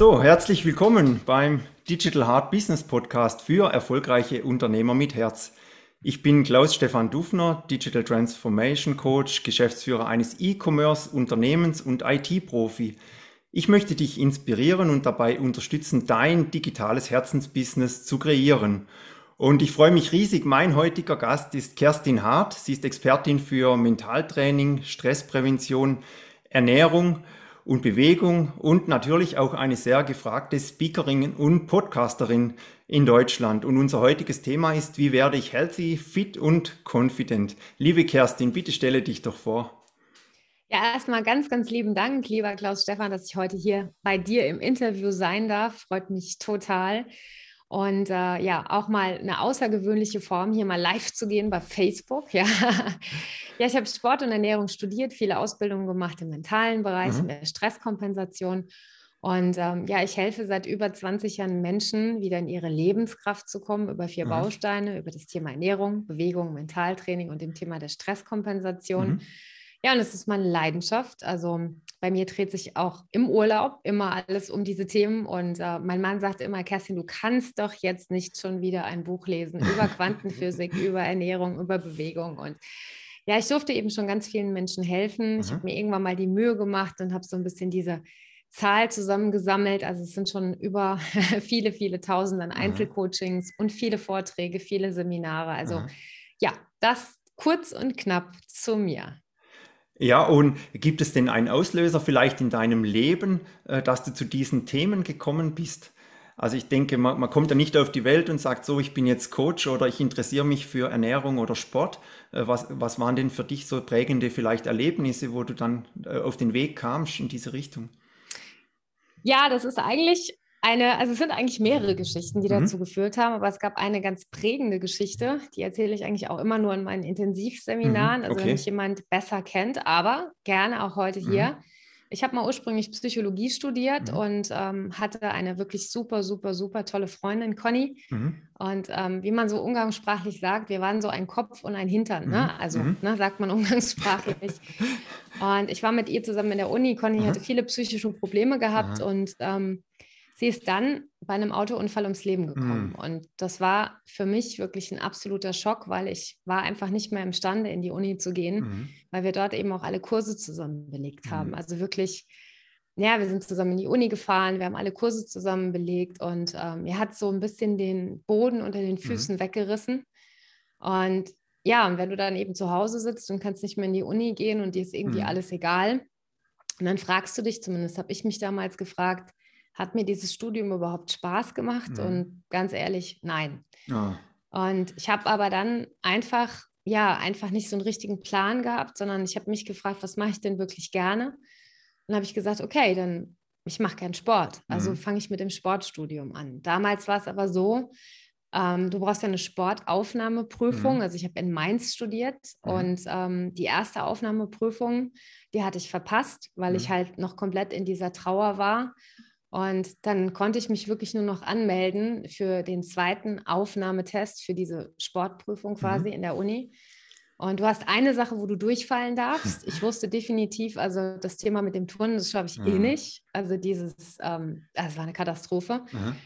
So, herzlich willkommen beim Digital Hard Business Podcast für erfolgreiche Unternehmer mit Herz. Ich bin Klaus-Stefan Dufner, Digital Transformation Coach, Geschäftsführer eines E-Commerce-Unternehmens und IT-Profi. Ich möchte dich inspirieren und dabei unterstützen, dein digitales Herzensbusiness zu kreieren. Und ich freue mich riesig. Mein heutiger Gast ist Kerstin Hart. Sie ist Expertin für Mentaltraining, Stressprävention, Ernährung und Bewegung und natürlich auch eine sehr gefragte Speakerin und Podcasterin in Deutschland. Und unser heutiges Thema ist, wie werde ich healthy, fit und confident? Liebe Kerstin, bitte stelle dich doch vor. Ja, erstmal ganz, ganz lieben Dank, lieber Klaus Stefan, dass ich heute hier bei dir im Interview sein darf. Freut mich total. Und äh, ja, auch mal eine außergewöhnliche Form, hier mal live zu gehen bei Facebook. Ja, ja ich habe Sport und Ernährung studiert, viele Ausbildungen gemacht im mentalen Bereich, mhm. in der Stresskompensation. Und ähm, ja, ich helfe seit über 20 Jahren Menschen, wieder in ihre Lebenskraft zu kommen, über vier mhm. Bausteine, über das Thema Ernährung, Bewegung, Mentaltraining und dem Thema der Stresskompensation. Mhm. Ja, und es ist meine Leidenschaft. Also bei mir dreht sich auch im Urlaub immer alles um diese Themen. Und äh, mein Mann sagte immer, Kerstin, du kannst doch jetzt nicht schon wieder ein Buch lesen über Quantenphysik, über Ernährung, über Bewegung. Und ja, ich durfte eben schon ganz vielen Menschen helfen. Mhm. Ich habe mir irgendwann mal die Mühe gemacht und habe so ein bisschen diese Zahl zusammengesammelt. Also es sind schon über viele, viele Tausend an mhm. Einzelcoachings und viele Vorträge, viele Seminare. Also mhm. ja, das kurz und knapp zu mir. Ja, und gibt es denn einen Auslöser vielleicht in deinem Leben, äh, dass du zu diesen Themen gekommen bist? Also ich denke, man, man, kommt ja nicht auf die Welt und sagt so, ich bin jetzt Coach oder ich interessiere mich für Ernährung oder Sport. Äh, was, was waren denn für dich so prägende vielleicht Erlebnisse, wo du dann äh, auf den Weg kamst in diese Richtung? Ja, das ist eigentlich eine, also es sind eigentlich mehrere Geschichten, die mhm. dazu geführt haben, aber es gab eine ganz prägende Geschichte, die erzähle ich eigentlich auch immer nur in meinen Intensivseminaren, mhm. also okay. wenn mich jemand besser kennt, aber gerne auch heute hier. Mhm. Ich habe mal ursprünglich Psychologie studiert mhm. und ähm, hatte eine wirklich super, super, super tolle Freundin, Conny. Mhm. Und ähm, wie man so umgangssprachlich sagt, wir waren so ein Kopf und ein Hintern. Ne? Mhm. Also ne, sagt man umgangssprachlich. und ich war mit ihr zusammen in der Uni. Conny hatte viele psychische Probleme gehabt und ähm, Sie ist dann bei einem Autounfall ums Leben gekommen. Mm. Und das war für mich wirklich ein absoluter Schock, weil ich war einfach nicht mehr imstande, in die Uni zu gehen, mm. weil wir dort eben auch alle Kurse zusammen belegt mm. haben. Also wirklich, ja, wir sind zusammen in die Uni gefahren, wir haben alle Kurse zusammen belegt und ähm, mir hat so ein bisschen den Boden unter den Füßen weggerissen. Und ja, und wenn du dann eben zu Hause sitzt und kannst nicht mehr in die Uni gehen und dir ist irgendwie alles egal, und dann fragst du dich, zumindest habe ich mich damals gefragt, hat mir dieses Studium überhaupt Spaß gemacht? Mhm. Und ganz ehrlich, nein. Oh. Und ich habe aber dann einfach, ja, einfach nicht so einen richtigen Plan gehabt, sondern ich habe mich gefragt, was mache ich denn wirklich gerne? Und habe ich gesagt, okay, dann ich mache keinen Sport. Also mhm. fange ich mit dem Sportstudium an. Damals war es aber so, ähm, du brauchst ja eine Sportaufnahmeprüfung. Mhm. Also ich habe in Mainz studiert mhm. und ähm, die erste Aufnahmeprüfung, die hatte ich verpasst, weil ich mhm. halt noch komplett in dieser Trauer war und dann konnte ich mich wirklich nur noch anmelden für den zweiten Aufnahmetest für diese Sportprüfung quasi mhm. in der Uni. Und du hast eine Sache, wo du durchfallen darfst. Ich wusste definitiv, also das Thema mit dem Turnen, das schaffe ich eh mhm. eh nicht. Also dieses, ähm, das war eine Katastrophe. Mhm.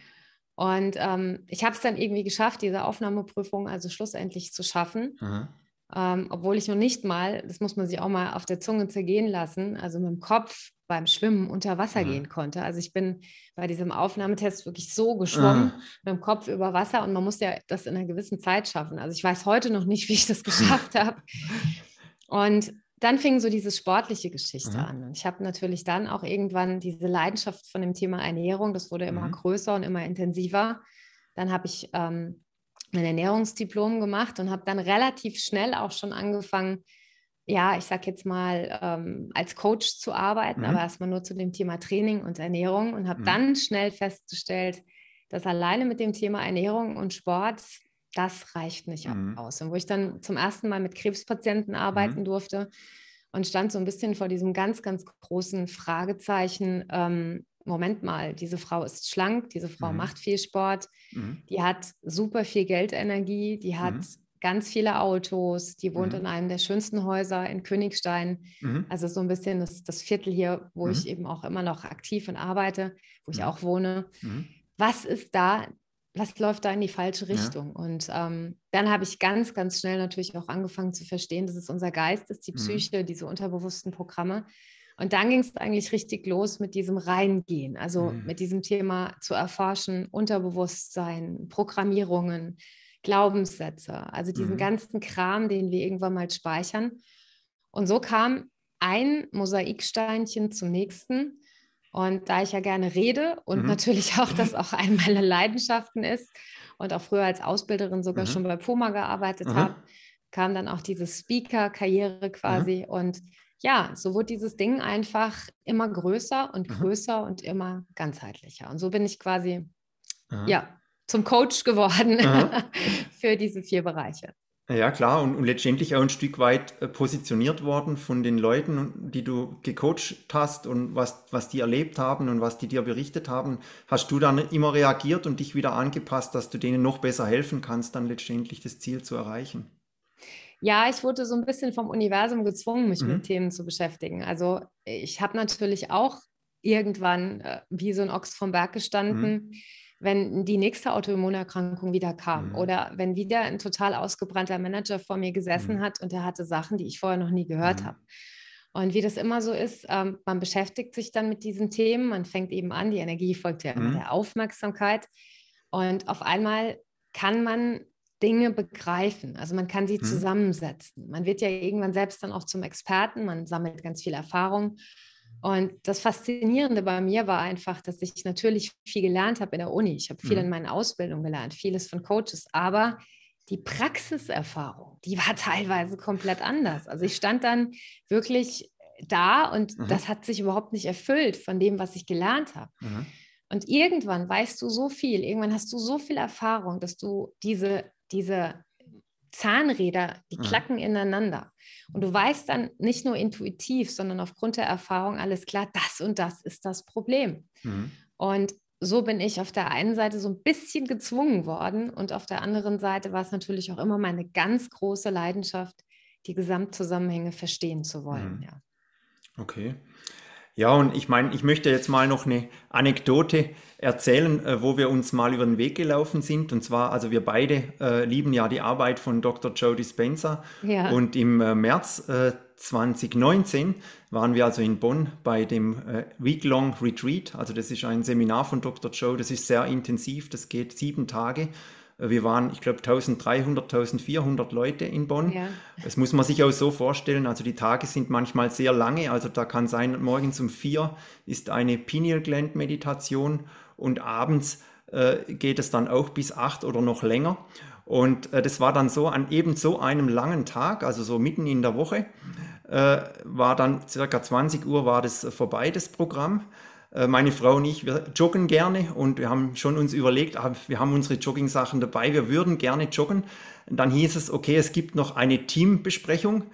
Und ähm, ich habe es dann irgendwie geschafft, diese Aufnahmeprüfung also schlussendlich zu schaffen. Mhm. Ähm, obwohl ich noch nicht mal, das muss man sich auch mal auf der Zunge zergehen lassen, also mit dem Kopf beim Schwimmen unter Wasser ja. gehen konnte. Also ich bin bei diesem Aufnahmetest wirklich so geschwommen, ja. mit dem Kopf über Wasser und man muss ja das in einer gewissen Zeit schaffen. Also ich weiß heute noch nicht, wie ich das geschafft habe. Und dann fing so diese sportliche Geschichte mhm. an. Und ich habe natürlich dann auch irgendwann diese Leidenschaft von dem Thema Ernährung, das wurde immer mhm. größer und immer intensiver. Dann habe ich ähm, mein Ernährungsdiplom gemacht und habe dann relativ schnell auch schon angefangen, ja, ich sag jetzt mal, ähm, als Coach zu arbeiten, mhm. aber erstmal nur zu dem Thema Training und Ernährung und habe mhm. dann schnell festgestellt, dass alleine mit dem Thema Ernährung und Sport, das reicht nicht mhm. aus. Und wo ich dann zum ersten Mal mit Krebspatienten arbeiten mhm. durfte und stand so ein bisschen vor diesem ganz, ganz großen Fragezeichen, ähm, Moment mal, diese Frau ist schlank, diese Frau mhm. macht viel Sport, mhm. die hat super viel Geldenergie, die hat ganz viele Autos, die wohnt mhm. in einem der schönsten Häuser in Königstein. Mhm. Also so ein bisschen das, das Viertel hier, wo mhm. ich eben auch immer noch aktiv und arbeite, wo ich mhm. auch wohne. Mhm. Was ist da was läuft da in die falsche Richtung? Ja. Und ähm, dann habe ich ganz, ganz schnell natürlich auch angefangen zu verstehen, dass es unser Geist ist, die mhm. Psyche, mhm. diese unterbewussten Programme. Und dann ging es eigentlich richtig los mit diesem Reingehen, also mhm. mit diesem Thema zu erforschen, Unterbewusstsein, Programmierungen, Glaubenssätze, also diesen mhm. ganzen Kram, den wir irgendwann mal speichern. Und so kam ein Mosaiksteinchen zum nächsten. Und da ich ja gerne rede und mhm. natürlich auch das auch eine meiner Leidenschaften ist und auch früher als Ausbilderin sogar mhm. schon bei Puma gearbeitet mhm. habe, kam dann auch diese Speaker-Karriere quasi. Mhm. Und ja, so wurde dieses Ding einfach immer größer und größer und immer ganzheitlicher. Und so bin ich quasi, ja, zum Coach geworden für diese vier Bereiche. Ja, klar, und, und, letztendlich auch ein Stück weit äh, positioniert worden von den Leuten, die du gecoacht hast und was, was die erlebt haben und was die dir berichtet haben. Hast du dann immer reagiert und dich wieder angepasst, dass du denen noch besser helfen kannst, dann letztendlich das Ziel zu erreichen? Ja, ich wurde so ein bisschen vom Universum gezwungen, mich mhm. mit Themen zu beschäftigen. Also ich habe natürlich auch irgendwann äh, wie so ein Ochs vom Berg gestanden. Mhm wenn die nächste Autoimmunerkrankung wieder kam mhm. oder wenn wieder ein total ausgebrannter Manager vor mir gesessen mhm. hat und er hatte Sachen, die ich vorher noch nie gehört mhm. habe. Und wie das immer so ist, ähm, man beschäftigt sich dann mit diesen Themen, man fängt eben an, die Energie folgt ja immer mhm. der Aufmerksamkeit und auf einmal kann man Dinge begreifen. Also man kann sie mhm. zusammensetzen. Man wird ja irgendwann selbst dann auch zum Experten, man sammelt ganz viel Erfahrung und das Faszinierende bei mir war einfach, dass ich natürlich viel gelernt habe in der Uni. Ich habe viel mhm. in meiner Ausbildung gelernt, vieles von Coaches, aber die Praxiserfahrung, die war teilweise komplett anders. Also ich stand dann wirklich da und mhm. das hat sich überhaupt nicht erfüllt von dem, was ich gelernt habe. Mhm. Und irgendwann weißt du so viel, irgendwann hast du so viel Erfahrung, dass du diese, diese Zahnräder, die mhm. klacken ineinander. Und du weißt dann nicht nur intuitiv, sondern aufgrund der Erfahrung alles klar, das und das ist das Problem. Mhm. Und so bin ich auf der einen Seite so ein bisschen gezwungen worden und auf der anderen Seite war es natürlich auch immer meine ganz große Leidenschaft, die Gesamtzusammenhänge verstehen zu wollen. Mhm. Ja. Okay. Ja, und ich meine, ich möchte jetzt mal noch eine Anekdote erzählen, äh, wo wir uns mal über den Weg gelaufen sind. Und zwar, also wir beide äh, lieben ja die Arbeit von Dr. Joe Dispenza. Ja. Und im äh, März äh, 2019 waren wir also in Bonn bei dem äh, Week-Long Retreat. Also das ist ein Seminar von Dr. Joe, das ist sehr intensiv, das geht sieben Tage. Äh, wir waren, ich glaube, 1300, 1400 Leute in Bonn. Ja. Das muss man sich auch so vorstellen. Also die Tage sind manchmal sehr lange. Also da kann sein, morgens um vier ist eine Pineal Gland Meditation und abends äh, geht es dann auch bis acht oder noch länger. Und äh, das war dann so an eben so einem langen Tag, also so mitten in der Woche, äh, war dann circa 20 Uhr war das vorbei, das Programm. Äh, meine Frau und ich, wir joggen gerne und wir haben schon uns überlegt, ah, wir haben unsere Jogging-Sachen dabei, wir würden gerne joggen. Und dann hieß es, okay, es gibt noch eine Teambesprechung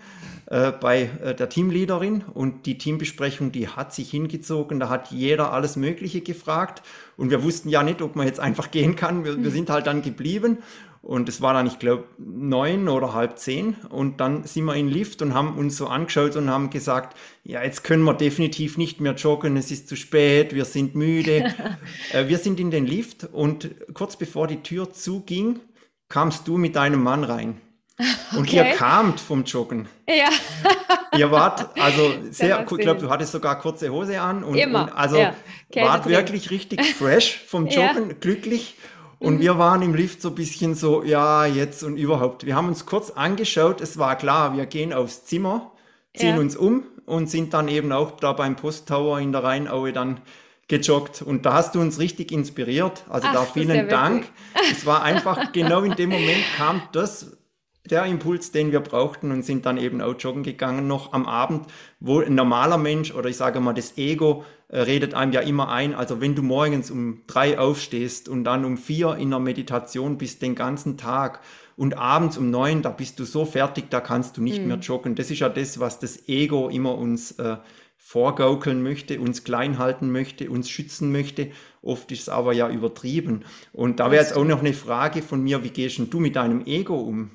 äh, bei äh, der Teamleaderin und die Teambesprechung, die hat sich hingezogen, da hat jeder alles Mögliche gefragt und wir wussten ja nicht, ob man jetzt einfach gehen kann. Wir, wir sind halt dann geblieben und es war dann, ich glaube, neun oder halb zehn. Und dann sind wir in den Lift und haben uns so angeschaut und haben gesagt, ja, jetzt können wir definitiv nicht mehr joggen, es ist zu spät, wir sind müde. äh, wir sind in den Lift und kurz bevor die Tür zuging, kamst du mit deinem Mann rein. Und okay. ihr kamt vom Joggen. Ja. ihr wart also sehr, ich glaube, du hattest sogar kurze Hose an und, Immer. und also ja. wart wirklich richtig fresh vom Joggen, ja. glücklich. Und mhm. wir waren im Lift so ein bisschen so, ja, jetzt und überhaupt. Wir haben uns kurz angeschaut, es war klar, wir gehen aufs Zimmer, ziehen ja. uns um und sind dann eben auch da beim Posttower in der Rheinaue dann gejoggt. Und da hast du uns richtig inspiriert. Also Ach, da vielen Dank. Es war einfach genau in dem Moment kam das, der Impuls, den wir brauchten und sind dann eben auch joggen gegangen noch am Abend, wo ein normaler Mensch oder ich sage mal das Ego redet einem ja immer ein, also wenn du morgens um drei aufstehst und dann um vier in der Meditation bist den ganzen Tag und abends um neun, da bist du so fertig, da kannst du nicht mhm. mehr joggen. Das ist ja das, was das Ego immer uns äh, vorgaukeln möchte, uns klein halten möchte, uns schützen möchte. Oft ist es aber ja übertrieben. Und da wäre jetzt auch noch eine Frage von mir, wie gehst du mit deinem Ego um?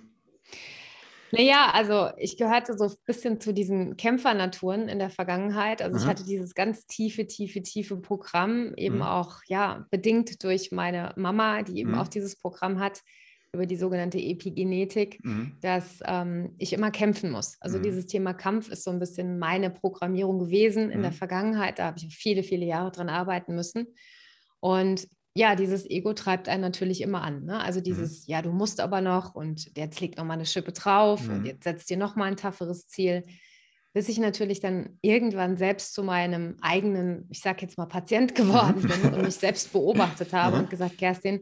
Naja, also ich gehörte so ein bisschen zu diesen Kämpfernaturen in der Vergangenheit. Also Aha. ich hatte dieses ganz tiefe, tiefe, tiefe Programm, eben mhm. auch, ja, bedingt durch meine Mama, die eben mhm. auch dieses Programm hat über die sogenannte Epigenetik, mhm. dass ähm, ich immer kämpfen muss. Also mhm. dieses Thema Kampf ist so ein bisschen meine Programmierung gewesen in mhm. der Vergangenheit. Da habe ich viele, viele Jahre dran arbeiten müssen. Und ja, dieses Ego treibt einen natürlich immer an. Ne? Also mhm. dieses, ja, du musst aber noch und jetzt legt noch mal eine Schippe drauf und mhm. jetzt setzt dir noch mal ein tafferes Ziel bis ich natürlich dann irgendwann selbst zu meinem eigenen, ich sage jetzt mal, Patient geworden bin und mich selbst beobachtet habe und gesagt, Kerstin,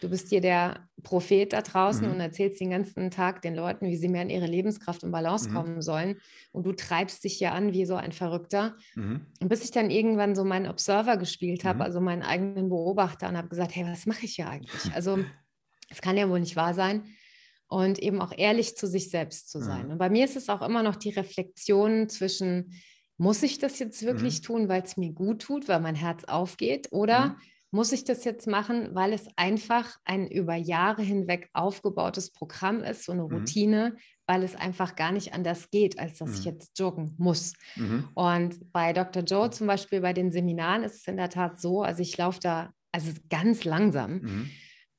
Du bist hier der Prophet da draußen mhm. und erzählst den ganzen Tag den Leuten, wie sie mehr in ihre Lebenskraft und Balance mhm. kommen sollen. Und du treibst dich hier an wie so ein Verrückter. Mhm. Und bis ich dann irgendwann so meinen Observer gespielt habe, mhm. also meinen eigenen Beobachter, und habe gesagt, hey, was mache ich hier eigentlich? Also, es kann ja wohl nicht wahr sein. Und eben auch ehrlich zu sich selbst zu sein. Mhm. Und bei mir ist es auch immer noch die Reflexion zwischen, muss ich das jetzt wirklich mhm. tun, weil es mir gut tut, weil mein Herz aufgeht? Oder muss ich das jetzt machen, weil es einfach ein über Jahre hinweg aufgebautes Programm ist, so eine mhm. Routine, weil es einfach gar nicht anders geht, als dass mhm. ich jetzt joggen muss. Mhm. Und bei Dr. Joe zum Beispiel bei den Seminaren ist es in der Tat so, also ich laufe da also ganz langsam. Mhm.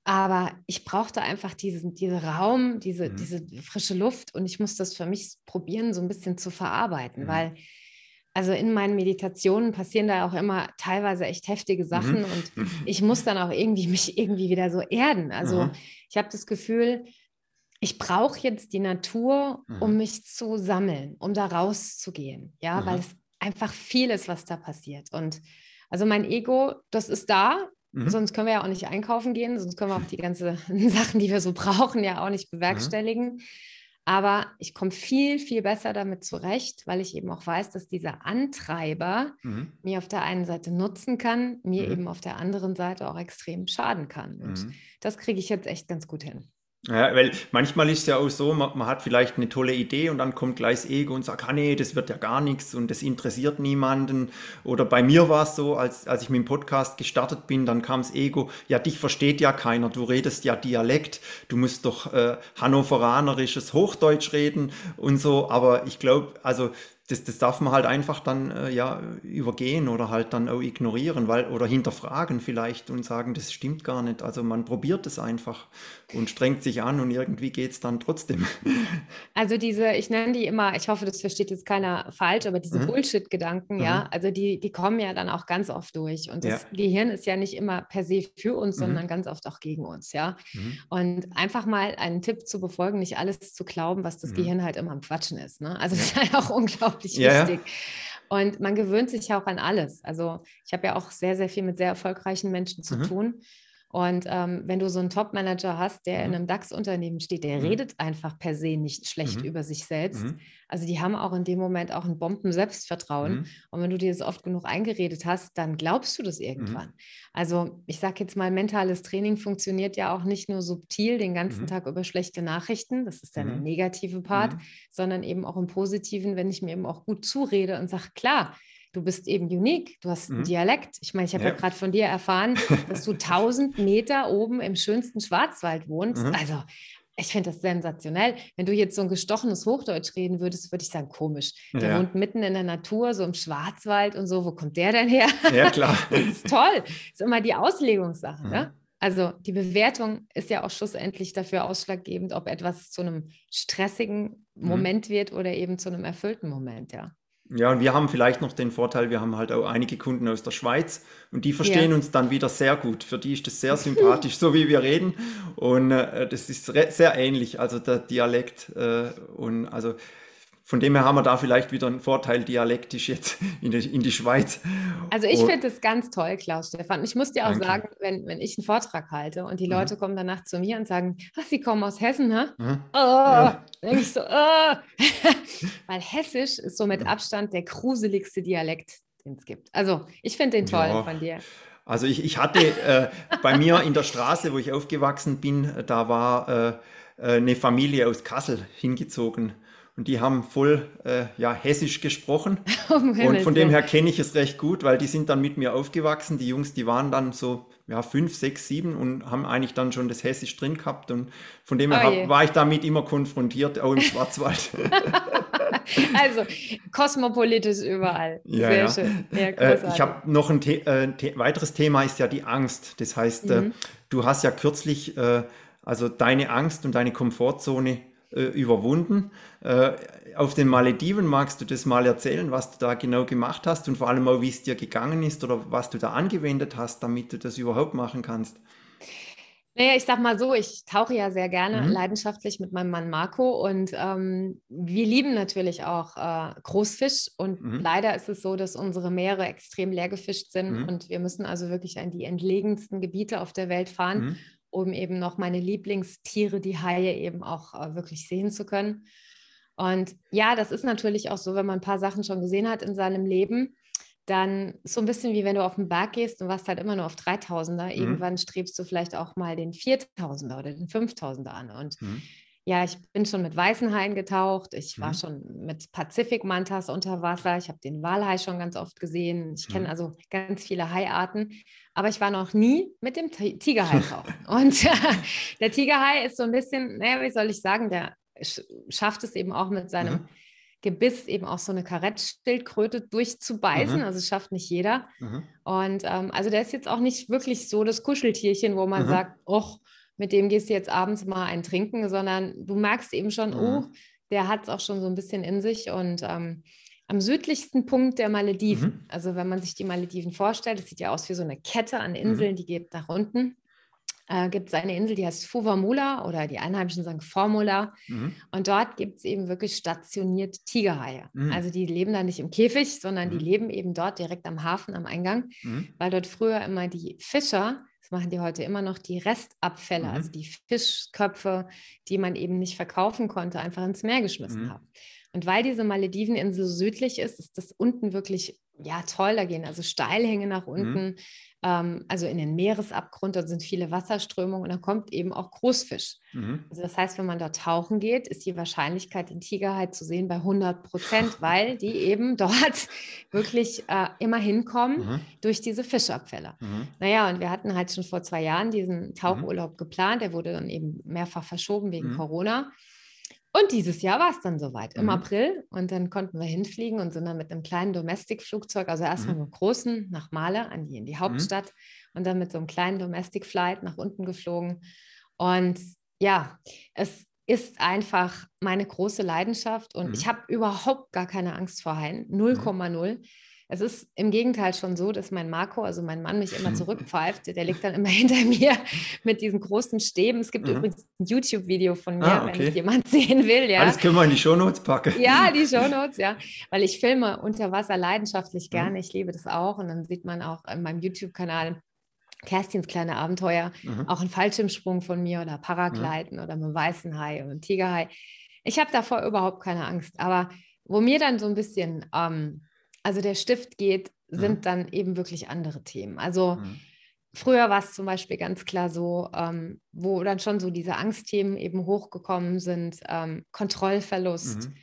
Aber ich brauchte einfach diesen, diesen Raum, diese, mhm. diese frische Luft und ich muss das für mich probieren, so ein bisschen zu verarbeiten, mhm. weil also in meinen Meditationen passieren da auch immer teilweise echt heftige Sachen mhm. und ich muss dann auch irgendwie mich irgendwie wieder so erden. Also mhm. ich habe das Gefühl, ich brauche jetzt die Natur, mhm. um mich zu sammeln, um da rauszugehen, ja, weil es einfach viel ist, was da passiert. Und also mein Ego, das ist da, mhm. sonst können wir ja auch nicht einkaufen gehen, sonst können wir auch die ganzen Sachen, die wir so brauchen, ja auch nicht mhm. bewerkstelligen. Aber ich komme viel, viel besser damit zurecht, weil ich eben auch weiß, dass dieser Antreiber mhm. mir auf der einen Seite nutzen kann, mir mhm. eben auf der anderen Seite auch extrem schaden kann. Und mhm. das kriege ich jetzt echt ganz gut hin. Ja, weil manchmal ist ja auch so, man, man, hat vielleicht eine tolle Idee und dann kommt gleich das Ego und sagt, ah nee, das wird ja gar nichts und das interessiert niemanden. Oder bei mir war es so, als, als ich mit dem Podcast gestartet bin, dann kam das Ego, ja, dich versteht ja keiner, du redest ja Dialekt, du musst doch äh, hannoveranerisches Hochdeutsch reden und so. Aber ich glaube, also das, das darf man halt einfach dann äh, ja übergehen oder halt dann auch ignorieren, weil oder hinterfragen vielleicht und sagen, das stimmt gar nicht. Also man probiert es einfach und strengt sich an und irgendwie geht es dann trotzdem. Also diese, ich nenne die immer, ich hoffe, das versteht jetzt keiner falsch, aber diese mhm. Bullshit-Gedanken, mhm. ja, also die, die kommen ja dann auch ganz oft durch. Und das ja. Gehirn ist ja nicht immer per se für uns, mhm. sondern ganz oft auch gegen uns, ja. Mhm. Und einfach mal einen Tipp zu befolgen, nicht alles zu glauben, was das mhm. Gehirn halt immer am Quatschen ist. Ne? Also das ist halt auch unglaublich ja, wichtig. Ja. Und man gewöhnt sich ja auch an alles. Also ich habe ja auch sehr, sehr viel mit sehr erfolgreichen Menschen zu mhm. tun. Und ähm, wenn du so einen Top-Manager hast, der mhm. in einem DAX-Unternehmen steht, der mhm. redet einfach per se nicht schlecht mhm. über sich selbst. Mhm. Also die haben auch in dem Moment auch ein Bomben-Selbstvertrauen. Mhm. Und wenn du dir das oft genug eingeredet hast, dann glaubst du das mhm. irgendwann. Also ich sage jetzt mal, mentales Training funktioniert ja auch nicht nur subtil den ganzen Tag über schlechte Nachrichten, das ist dann der negative Part, sondern eben auch im positiven, wenn ich mir eben auch gut zurede und sage, klar, du bist eben unique, du hast mhm. einen Dialekt. Ich meine, ich habe ja, ja gerade von dir erfahren, dass du 1000 Meter oben im schönsten Schwarzwald wohnst. Mhm. Also ich finde das sensationell. Wenn du jetzt so ein gestochenes Hochdeutsch reden würdest, würde ich sagen, komisch. Der ja. wohnt mitten in der Natur, so im Schwarzwald und so. Wo kommt der denn her? Ja, klar. das ist toll. Das ist immer die Auslegungssache. Ne? Mhm. Ne? Also die Bewertung ist ja auch schlussendlich dafür ausschlaggebend, ob etwas zu einem stressigen mhm. Moment mhm. wird oder eben zu einem erfüllten Moment, ja. Ja, und wir haben vielleicht noch den Vorteil, wir haben halt auch einige Kunden aus der Schweiz und die verstehen ja. uns dann wieder sehr gut. Für die ist das sehr sympathisch, so wie wir reden. Und äh, das ist sehr ähnlich, also der Dialekt. Äh, und also von dem her haben wir da vielleicht wieder einen Vorteil dialektisch jetzt in die, in die Schweiz. Also ich finde das ganz toll, Klaus Stefan. Ich muss dir auch Danke. sagen, wenn, wenn ich einen Vortrag halte und die mhm. Leute kommen danach zu mir und sagen, ach, sie kommen aus Hessen, ha? Mhm. Oh, ja. denke ich so, oh. weil Hessisch ist so mit Abstand der gruseligste Dialekt, den es gibt. Also ich finde den toll ja. von dir. Also ich, ich hatte äh, bei mir in der Straße, wo ich aufgewachsen bin, da war äh, äh eine Familie aus Kassel hingezogen und die haben voll äh, ja, hessisch gesprochen. und von dem her kenne ich es recht gut, weil die sind dann mit mir aufgewachsen. Die Jungs, die waren dann so ja, fünf, sechs, sieben und haben eigentlich dann schon das Hessisch drin gehabt. Und von dem her oh hab, war ich damit immer konfrontiert, auch im Schwarzwald. also kosmopolitisch überall. Ja, Sehr ja. schön. Ja, äh, ich habe noch ein The äh, The weiteres Thema, ist ja die Angst. Das heißt, äh, mhm. äh, du hast ja kürzlich äh, also deine Angst und deine Komfortzone äh, überwunden. auf den Malediven magst du das mal erzählen, was du da genau gemacht hast und vor allem auch, wie es dir gegangen ist oder was du da angewendet hast, damit du das überhaupt machen kannst. Naja, ich sag mal so, ich tauche ja sehr gerne mhm. leidenschaftlich mit meinem Mann Marco und ähm, wir lieben natürlich auch äh, Großfisch und mhm. leider ist es so, dass unsere Meere extrem leer gefischt sind mhm. und wir müssen also wirklich an die entlegensten Gebiete auf der Welt fahren, mhm. Um eben noch meine Lieblingstiere, die Haie, eben auch äh, wirklich sehen zu können. Und ja, das ist natürlich auch so, wenn man ein paar Sachen schon gesehen hat in seinem Leben, dann so ein bisschen wie wenn du auf den Berg gehst und warst halt immer nur auf 3000er. Mhm. Irgendwann strebst du vielleicht auch mal den 4000er oder den 5000er an. Und mhm. ja, ich bin schon mit weißen Haien getaucht. Ich mhm. war schon mit Pazifikmantas unter Wasser. Ich habe den Walhai schon ganz oft gesehen. Ich kenne mhm. also ganz viele Haiarten. Aber ich war noch nie mit dem Tigerhai tauchen. und der Tigerhai ist so ein bisschen, naja, wie soll ich sagen, der schafft es eben auch mit seinem mhm. Gebiss eben auch so eine Karettschildkröte durchzubeißen. Mhm. Also es schafft nicht jeder. Mhm. Und ähm, also der ist jetzt auch nicht wirklich so das Kuscheltierchen, wo man mhm. sagt, och, mit dem gehst du jetzt abends mal ein Trinken, sondern du merkst eben schon, oh, der hat es auch schon so ein bisschen in sich. Und ähm, am südlichsten Punkt der Malediven, mhm. also wenn man sich die Malediven vorstellt, das sieht ja aus wie so eine Kette an mhm. Inseln, die geht nach unten äh, gibt es eine Insel, die heißt Fuvamula oder die Einheimischen sagen Formula. Mhm. Und dort gibt es eben wirklich stationiert Tigerhaie. Mhm. Also die leben da nicht im Käfig, sondern mhm. die leben eben dort direkt am Hafen, am Eingang, mhm. weil dort früher immer die Fischer, das machen die heute immer noch, die Restabfälle, mhm. also die Fischköpfe, die man eben nicht verkaufen konnte, einfach ins Meer geschmissen mhm. haben. Und weil diese Malediveninsel so südlich ist, ist das unten wirklich ja toll. Da gehen also Steilhänge nach unten ähm, also in den Meeresabgrund, da sind viele Wasserströmungen und da kommt eben auch Großfisch. Mhm. Also das heißt, wenn man dort tauchen geht, ist die Wahrscheinlichkeit, den Tigerhai zu sehen, bei 100 Prozent, weil die eben dort wirklich äh, immer hinkommen mhm. durch diese Fischabfälle. Mhm. Naja, und wir hatten halt schon vor zwei Jahren diesen mhm. Tauchurlaub geplant, der wurde dann eben mehrfach verschoben wegen mhm. Corona. Und dieses Jahr war es dann soweit, im mhm. April. Und dann konnten wir hinfliegen und sind dann mit einem kleinen Domestic-Flugzeug, also erstmal mhm. mit einem großen nach Male an die, in die mhm. Hauptstadt mhm. und dann mit so einem kleinen Domestic-Flight nach unten geflogen. Und ja, es ist einfach meine große Leidenschaft und ich mhm. habe überhaupt gar keine Angst vor Haien, 0,0. Mhm. Es ist im Gegenteil schon so, dass mein Marco, also mein Mann, mich immer zurückpfeift. Der liegt dann immer hinter mir mit diesen großen Stäben. Es gibt mhm. übrigens ein YouTube-Video von mir, ah, okay. wenn es jemand sehen will. Ja. Alles können wir in die Shownotes packen. Ja, die Shownotes, ja. Weil ich filme unter Wasser leidenschaftlich mhm. gerne. Ich liebe das auch. Und dann sieht man auch in meinem YouTube-Kanal Kerstins kleine Abenteuer, mhm. auch ein Fallschirmsprung von mir oder Paragleiten mhm. oder mit einem weißen Hai oder einem Tigerhai. Ich habe davor überhaupt keine Angst. Aber wo mir dann so ein bisschen ähm, also der Stift geht, sind mhm. dann eben wirklich andere Themen. Also mhm. früher war es zum Beispiel ganz klar so, ähm, wo dann schon so diese Angstthemen eben hochgekommen sind, ähm, Kontrollverlust, mhm.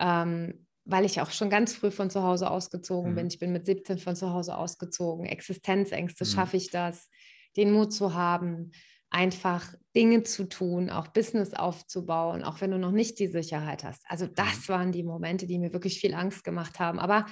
ähm, weil ich auch schon ganz früh von zu Hause ausgezogen bin. Mhm. Ich bin mit 17 von zu Hause ausgezogen. Existenzängste, mhm. schaffe ich das? Den Mut zu haben, einfach Dinge zu tun, auch Business aufzubauen, auch wenn du noch nicht die Sicherheit hast. Also das mhm. waren die Momente, die mir wirklich viel Angst gemacht haben. Aber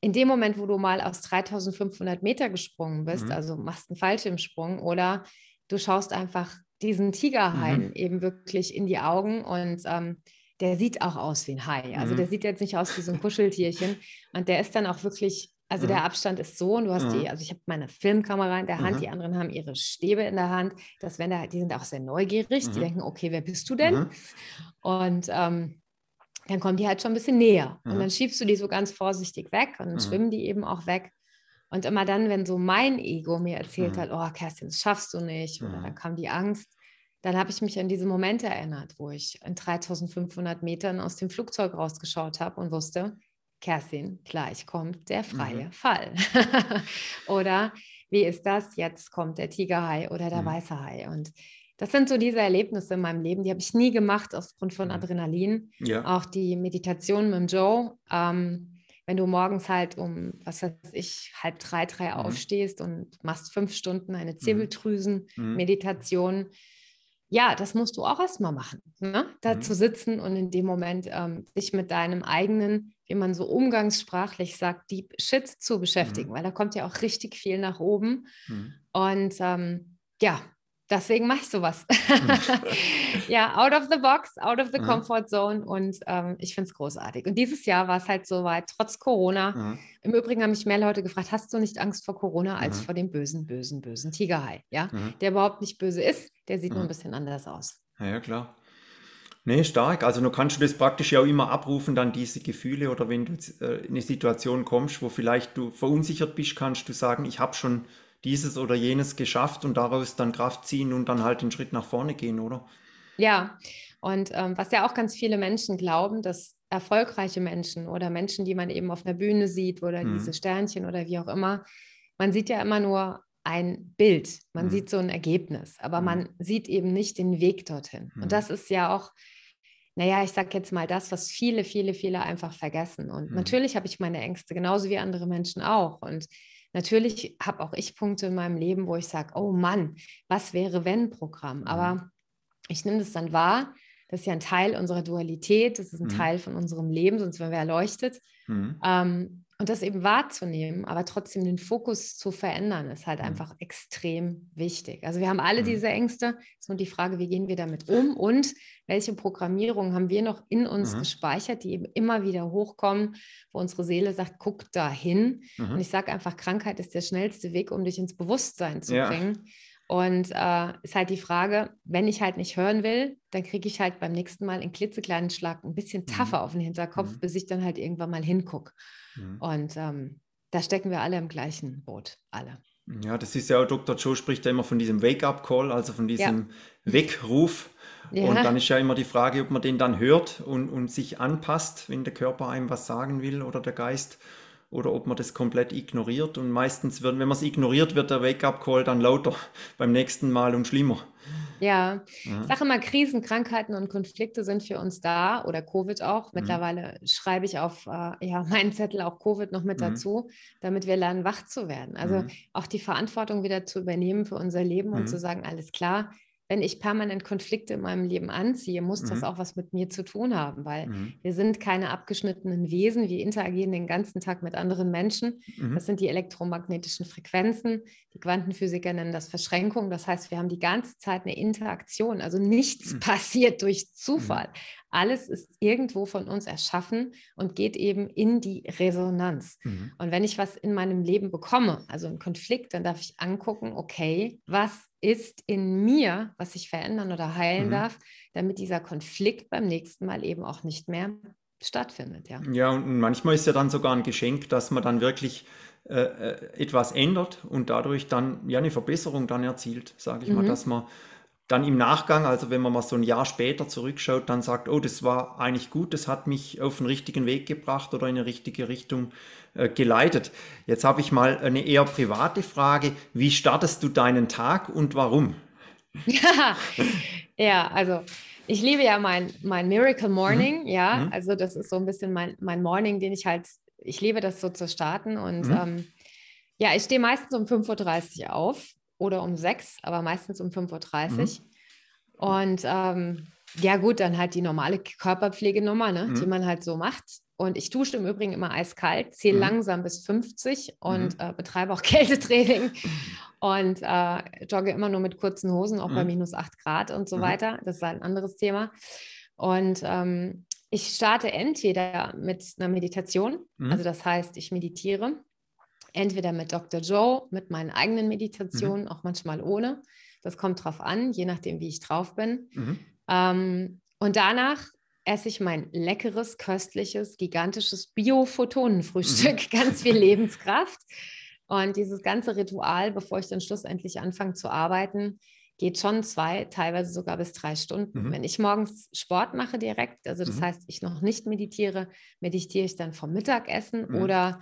in dem Moment, wo du mal aus 3500 Meter gesprungen bist, mhm. also machst einen Fallschirmsprung oder du schaust einfach diesen Tigerhain mhm. eben wirklich in die Augen und ähm, der sieht auch aus wie ein Hai. Also mhm. der sieht jetzt nicht aus wie so ein Kuscheltierchen und der ist dann auch wirklich also der mhm. Abstand ist so und du hast mhm. die, also ich habe meine Filmkamera in der Hand, mhm. die anderen haben ihre Stäbe in der Hand, dass wenn da, die sind auch sehr neugierig, die mhm. denken, okay, wer bist du denn? Mhm. Und ähm, dann kommen die halt schon ein bisschen näher und dann schiebst du die so ganz vorsichtig weg und dann schwimmen die eben auch weg. Und immer dann, wenn so mein Ego mir erzählt hat, oh Kerstin, das schaffst du nicht, oder dann kam die Angst, dann habe ich mich an diese Momente erinnert, wo ich in 3500 Metern aus dem Flugzeug rausgeschaut habe und wusste, Kerstin, gleich kommt der freie mhm. Fall. oder wie ist das? Jetzt kommt der Tigerhai oder der mhm. weiße Hai. Und das sind so diese Erlebnisse in meinem Leben, die habe ich nie gemacht aufgrund von mhm. Adrenalin. Ja. Auch die Meditation mit dem Joe. Ähm, wenn du morgens halt um, was weiß ich, halb drei, drei mhm. aufstehst und machst fünf Stunden eine mhm. Zirkeltrüsen-Meditation, mhm. ja, das musst du auch erstmal machen. Ne? Da mhm. zu sitzen und in dem Moment ähm, dich mit deinem eigenen, wie man so umgangssprachlich sagt, Deep Shit zu beschäftigen, mhm. weil da kommt ja auch richtig viel nach oben. Mhm. Und ähm, ja, deswegen mache ich sowas. ja, out of the box, out of the mhm. comfort zone und ähm, ich finde es großartig. Und dieses Jahr war es halt soweit, trotz Corona. Mhm. Im Übrigen haben mich mehr Leute gefragt, hast du nicht Angst vor Corona als mhm. vor dem bösen, bösen, bösen Tigerhai? Ja, mhm. der überhaupt nicht böse ist, der sieht nur ein mhm. bisschen anders aus. Ja, ja, klar. Nee, stark. Also du kannst du das praktisch ja auch immer abrufen, dann diese Gefühle oder wenn du äh, in eine Situation kommst, wo vielleicht du verunsichert bist, kannst du sagen, ich habe schon dieses oder jenes geschafft und daraus dann Kraft ziehen und dann halt den Schritt nach vorne gehen, oder? Ja, und ähm, was ja auch ganz viele Menschen glauben, dass erfolgreiche Menschen oder Menschen, die man eben auf einer Bühne sieht oder mhm. diese Sternchen oder wie auch immer, man sieht ja immer nur ein Bild, man mhm. sieht so ein Ergebnis, aber mhm. man sieht eben nicht den Weg dorthin. Und mhm. das ist ja auch, naja, ich sage jetzt mal das, was viele, viele, viele einfach vergessen. Und mhm. natürlich habe ich meine Ängste, genauso wie andere Menschen auch. Und Natürlich habe auch ich Punkte in meinem Leben, wo ich sage, oh Mann, was wäre wenn Programm? Mhm. Aber ich nehme das dann wahr. Das ist ja ein Teil unserer Dualität, das ist ein mhm. Teil von unserem Leben, sonst wären wir erleuchtet. Mhm. Ähm, und das eben wahrzunehmen, aber trotzdem den Fokus zu verändern, ist halt mhm. einfach extrem wichtig. Also wir haben alle mhm. diese Ängste. Es ist nur die Frage, wie gehen wir damit um und welche Programmierungen haben wir noch in uns mhm. gespeichert, die eben immer wieder hochkommen, wo unsere Seele sagt, guck da hin. Mhm. Und ich sage einfach, Krankheit ist der schnellste Weg, um dich ins Bewusstsein zu ja. bringen. Und äh, ist halt die Frage, wenn ich halt nicht hören will, dann kriege ich halt beim nächsten Mal einen klitzekleinen Schlag ein bisschen mhm. tougher auf den Hinterkopf, mhm. bis ich dann halt irgendwann mal hingucke. Mhm. Und ähm, da stecken wir alle im gleichen Boot, alle. Ja, das ist ja auch, Dr. Joe spricht ja immer von diesem Wake-up-Call, also von diesem ja. Weckruf. Ja. Und dann ist ja immer die Frage, ob man den dann hört und, und sich anpasst, wenn der Körper einem was sagen will oder der Geist oder ob man das komplett ignoriert. Und meistens, wird, wenn man es ignoriert, wird der Wake-up-Call dann lauter beim nächsten Mal und schlimmer. Ja, ich sage immer, Krisen, Krankheiten und Konflikte sind für uns da oder Covid auch. Mhm. Mittlerweile mhm. schreibe ich auf äh, ja, meinen Zettel auch Covid noch mit mhm. dazu, damit wir lernen, wach zu werden. Also mhm. auch die Verantwortung wieder zu übernehmen für unser Leben und zu mhm. sagen, alles klar, wenn ich permanent Konflikte in meinem Leben anziehe, muss mhm. das auch was mit mir zu tun haben, weil mhm. wir sind keine abgeschnittenen Wesen. Wir interagieren den ganzen Tag mit anderen Menschen. Mhm. Das sind die elektromagnetischen Frequenzen. Die Quantenphysiker nennen das Verschränkung. Das heißt, wir haben die ganze Zeit eine Interaktion. Also nichts mhm. passiert durch mhm. Zufall. Alles ist irgendwo von uns erschaffen und geht eben in die Resonanz. Mhm. Und wenn ich was in meinem Leben bekomme, also einen Konflikt, dann darf ich angucken, okay, was ist in mir, was ich verändern oder heilen mhm. darf, damit dieser Konflikt beim nächsten Mal eben auch nicht mehr stattfindet. Ja, ja und manchmal ist ja dann sogar ein Geschenk, dass man dann wirklich äh, äh etwas ändert und dadurch dann ja eine Verbesserung dann erzielt, sage ich mhm. mal, dass man dann im Nachgang, also wenn man mal so ein Jahr später zurückschaut, dann sagt, oh, das war eigentlich gut, das hat mich auf den richtigen Weg gebracht oder in eine richtige Richtung äh, geleitet. Jetzt habe ich mal eine eher private Frage. Wie startest du deinen Tag und warum? Ja, ja also ich liebe ja mein, mein Miracle Morning, mhm. ja, mhm. also das ist so ein bisschen mein, mein Morning, den ich halt, ich liebe das so zu starten und mhm. ähm, ja, ich stehe meistens um 5.30 Uhr auf oder um 6, aber meistens um 5.30 Uhr. Mhm. Und ähm, ja, gut, dann halt die normale Körperpflegenummer, ne, die mhm. man halt so macht. Und ich dusche im Übrigen immer eiskalt, zähle mhm. langsam bis 50 und mhm. äh, betreibe auch Kältetraining und äh, jogge immer nur mit kurzen Hosen, auch mhm. bei minus 8 Grad und so mhm. weiter. Das ist ein anderes Thema. Und ähm, ich starte entweder mit einer Meditation, mhm. also das heißt, ich meditiere, entweder mit Dr. Joe, mit meinen eigenen Meditationen, mhm. auch manchmal ohne. Das kommt drauf an, je nachdem, wie ich drauf bin. Ähm, und danach esse ich mein leckeres, köstliches, gigantisches Bio-Photonenfrühstück. Mhm. Ganz viel Lebenskraft. Und dieses ganze Ritual, bevor ich dann schlussendlich anfange zu arbeiten, geht schon zwei, teilweise sogar bis drei Stunden. Mhm. Wenn ich morgens Sport mache direkt, also das mhm. heißt, ich noch nicht meditiere, meditiere ich dann vom Mittagessen mhm. oder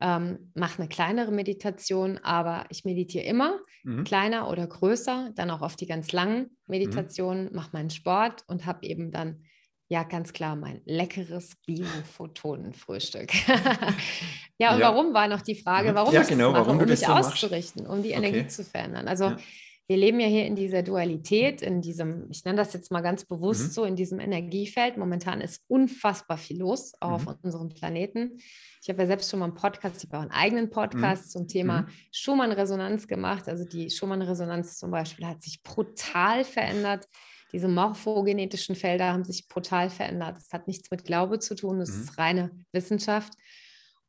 ähm, mache eine kleinere Meditation, aber ich meditiere immer, mhm. kleiner oder größer, dann auch auf die ganz langen mhm. Meditationen, mhm. mache meinen Sport und habe eben dann ja, ganz klar, mein leckeres Bio-Photonenfrühstück. ja, und ja. warum war noch die Frage, warum ja, ich genau, das mache, um mich so auszurichten, um die Energie okay. zu verändern. Also ja. Wir leben ja hier in dieser Dualität, in diesem, ich nenne das jetzt mal ganz bewusst mhm. so, in diesem Energiefeld. Momentan ist unfassbar viel los, auch mhm. auf unserem Planeten. Ich habe ja selbst schon mal einen Podcast, ich habe auch einen eigenen. Podcast mhm. zum Thema mhm. Schumann-Resonanz gemacht. Also die Schumann-Resonanz zum Beispiel hat sich brutal verändert diese morphogenetischen Felder haben sich brutal verändert. Das hat nichts mit Glaube zu tun, das mhm. ist reine Wissenschaft.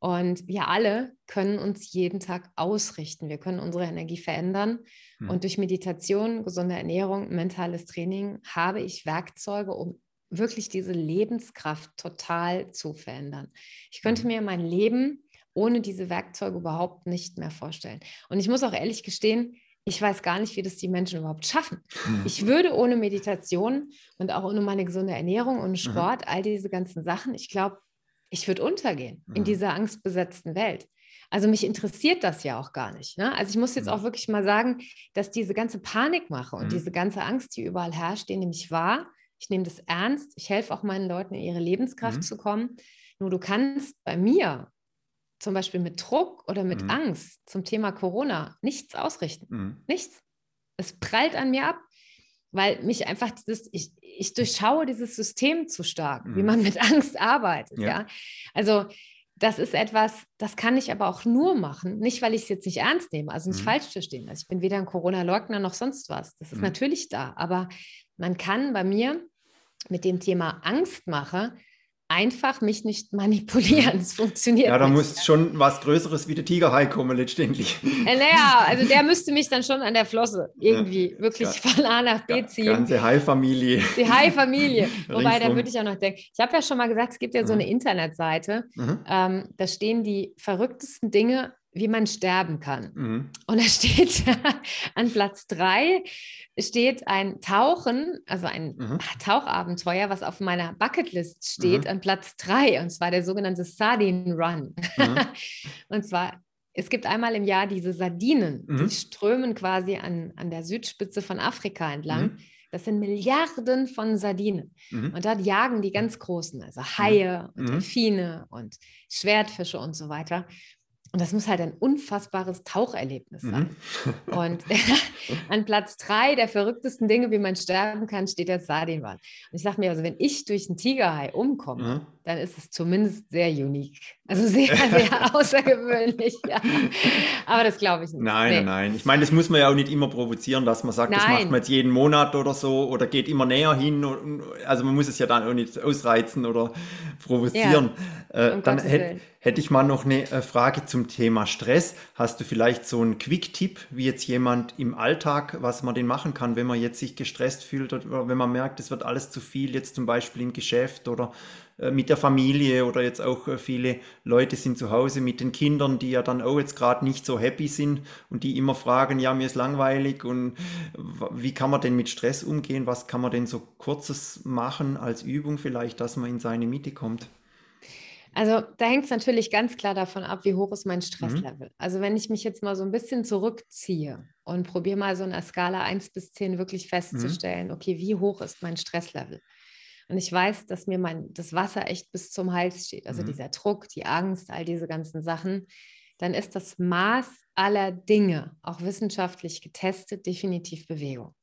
Und wir alle können uns jeden Tag ausrichten. Wir können unsere Energie verändern. Mhm. Und durch Meditation, gesunde Ernährung, mentales Training habe ich Werkzeuge, um wirklich diese Lebenskraft total zu verändern. Ich könnte mhm. mir mein Leben ohne diese Werkzeuge überhaupt nicht mehr vorstellen. Und ich muss auch ehrlich gestehen, ich weiß gar nicht, wie das die Menschen überhaupt schaffen. Mhm. Ich würde ohne Meditation und auch ohne meine gesunde Ernährung und mhm. Sport, mhm. all diese ganzen Sachen, ich glaube, ich würde untergehen mhm. in dieser angstbesetzten Welt. Also mich interessiert das ja auch gar nicht. Ne? Also ich muss jetzt mhm. auch wirklich mal sagen, dass diese ganze Panikmache und mhm. diese ganze Angst, die überall herrscht, die nehme ich wahr. Ich nehme das ernst. Ich helfe auch meinen Leuten, in ihre Lebenskraft zu kommen. Nur du kannst bei mir zum Beispiel mit Druck oder mit mhm. Angst zum Thema Corona nichts ausrichten. Mhm. Nichts. Es prallt an mir ab, weil mich einfach dieses, ich, ich durchschaue dieses System zu stark, mhm. wie man mit Angst arbeitet. Ja. ja. Also das ist etwas, das kann ich aber auch nur machen, nicht weil ich es jetzt nicht ernst nehme, also nicht mhm. falsch verstehen. Also ich bin weder ein Corona-Leugner noch sonst was. Das ist mhm. natürlich da, aber man kann bei mir mit dem Thema Angstmache einfach mich nicht manipulieren. Es funktioniert Ja, da muss schon was Größeres wie der Tigerhai kommen letztendlich. Äh, naja, also der müsste mich dann schon an der Flosse irgendwie ja, wirklich ja, von A nach B ziehen. Die ganze Hai-Familie. Die Hai-Familie. Wobei, da würde ich auch noch denken, ich habe ja schon mal gesagt, es gibt ja so eine mhm. Internetseite, mhm. ähm, da stehen die verrücktesten Dinge wie man sterben kann. Mhm. Und da steht an Platz drei steht ein Tauchen, also ein mhm. Tauchabenteuer, was auf meiner Bucketlist steht, mhm. an Platz drei, und zwar der sogenannte Sardine Run. Mhm. und zwar, es gibt einmal im Jahr diese Sardinen, die mhm. strömen quasi an, an der Südspitze von Afrika entlang. Mhm. Das sind Milliarden von Sardinen. Mhm. Und dort jagen die ganz Großen, also Haie mhm. und Delfine und Schwertfische und so weiter. Und das muss halt ein unfassbares Taucherlebnis sein. Mhm. Und an Platz drei der verrücktesten Dinge, wie man sterben kann, steht der Sardinwal. Und ich sage mir, also wenn ich durch einen Tigerhai umkomme, mhm. Dann ist es zumindest sehr unique. Also sehr, sehr außergewöhnlich. Ja. Aber das glaube ich nicht. Nein, nee. nein. Ich meine, das muss man ja auch nicht immer provozieren, dass man sagt, nein. das macht man jetzt jeden Monat oder so oder geht immer näher hin. Also man muss es ja dann auch nicht ausreizen oder provozieren. Ja, äh, dann hätte hätte ich mal noch eine äh, Frage zum Thema Stress. Hast du vielleicht so einen Quick-Tipp, wie jetzt jemand im Alltag, was man denn machen kann, wenn man jetzt sich gestresst fühlt oder wenn man merkt, es wird alles zu viel, jetzt zum Beispiel im Geschäft oder mit der Familie oder jetzt auch äh, viele Leute sind zu Hause mit den Kindern, die ja dann auch jetzt gerade nicht so happy sind und die immer fragen, ja, mir ist langweilig und wie kann man denn mit Stress umgehen? Was kann man denn so kurzes machen als Übung vielleicht, dass man in seine Mitte kommt? Also da hängt es natürlich ganz klar davon ab, wie hoch ist mein mhm. Stresslevel. Mhm. Also wenn ich mich jetzt mal so ein bisschen zurückziehe und probiere mal so eine Skala 1 bis 10 wirklich festzustellen, mhm. okay, wie hoch ist mein Stresslevel? Und ich weiß, dass mir mein, das Wasser echt bis zum Hals steht, also mhm. dieser Druck, die Angst, all diese ganzen Sachen, dann ist das Maß aller Dinge, auch wissenschaftlich getestet, definitiv Bewegung.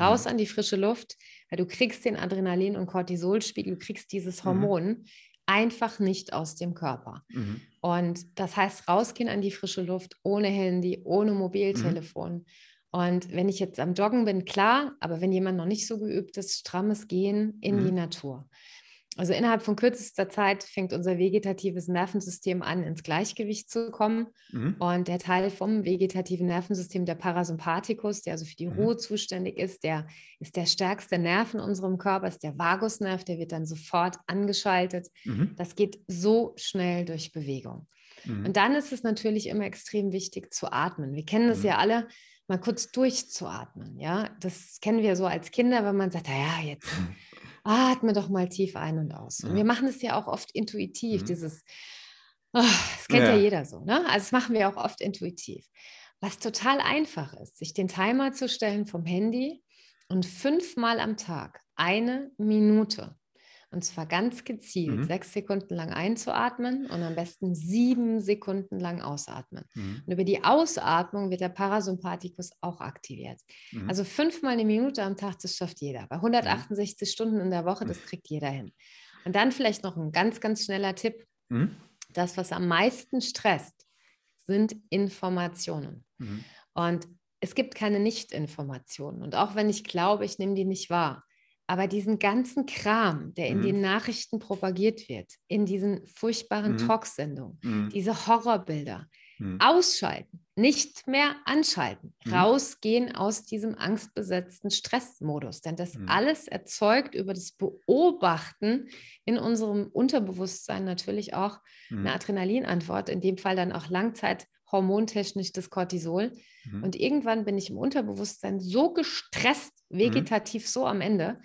Raus mhm. an die frische Luft, weil du kriegst den Adrenalin- und Cortisolspiegel, du kriegst dieses Hormon einfach nicht aus dem Körper. Mhm. Und das heißt, rausgehen an die frische Luft, ohne Handy, ohne Mobiltelefon. Und wenn ich jetzt am Joggen bin, klar, aber wenn jemand noch nicht so geübt ist, strammes Gehen in mhm. die Natur. Also innerhalb von kürzester Zeit fängt unser vegetatives Nervensystem an, ins Gleichgewicht zu kommen. Mhm. Und der Teil vom vegetativen Nervensystem, der Parasympathikus, der also für die mhm. Ruhe zuständig ist, der ist der stärkste Nerv in unserem Körper, ist der Vagusnerv, der wird dann sofort angeschaltet. Mhm. Das geht so schnell durch Bewegung. Mhm. Und dann ist es natürlich immer extrem wichtig zu atmen. Wir kennen das mhm. ja alle, mal kurz durchzuatmen. Ja, das kennen wir so als Kinder, wenn man sagt, ja, jetzt atme doch mal tief ein und aus. Und wir machen es ja auch oft intuitiv, mhm. dieses Oh, das kennt ja. ja jeder so, ne? Also das machen wir auch oft intuitiv. Was total einfach ist, sich den Timer zu stellen vom Handy und fünfmal am Tag eine Minute und zwar ganz gezielt, mhm. sechs Sekunden lang einzuatmen und am besten sieben Sekunden lang ausatmen. Mhm. Und über die Ausatmung wird der Parasympathikus auch aktiviert. Mhm. Also fünfmal eine Minute am Tag, das schafft jeder. Bei 168 mhm. Stunden in der Woche, das kriegt jeder hin. Und dann vielleicht noch ein ganz, ganz schneller Tipp. Mhm. Das, was am meisten stresst, sind Informationen. Mhm. Und es gibt keine Nicht-Informationen. Und auch wenn ich glaube, ich nehme die nicht wahr, aber diesen ganzen Kram, der in mhm. den Nachrichten propagiert wird, in diesen furchtbaren mhm. Talksendungen, mhm. diese Horrorbilder, mhm. ausschalten, nicht mehr anschalten, mhm. rausgehen aus diesem angstbesetzten Stressmodus. Denn das mhm. alles erzeugt über das Beobachten in unserem Unterbewusstsein natürlich auch eine Adrenalinantwort, in dem Fall dann auch Langzeit hormontechnisch das Cortisol. Mhm. Und irgendwann bin ich im Unterbewusstsein so gestresst. Vegetativ mhm. so am Ende,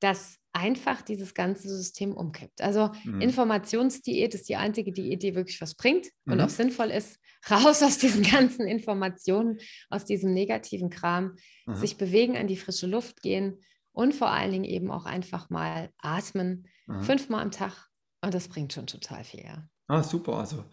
dass einfach dieses ganze System umkippt. Also mhm. Informationsdiät ist die einzige Diät, die wirklich was bringt und mhm. auch sinnvoll ist. Raus aus diesen ganzen Informationen, aus diesem negativen Kram, mhm. sich bewegen, an die frische Luft gehen und vor allen Dingen eben auch einfach mal atmen, fünfmal am Tag. Und das bringt schon total viel. Ja. Ah, super. Also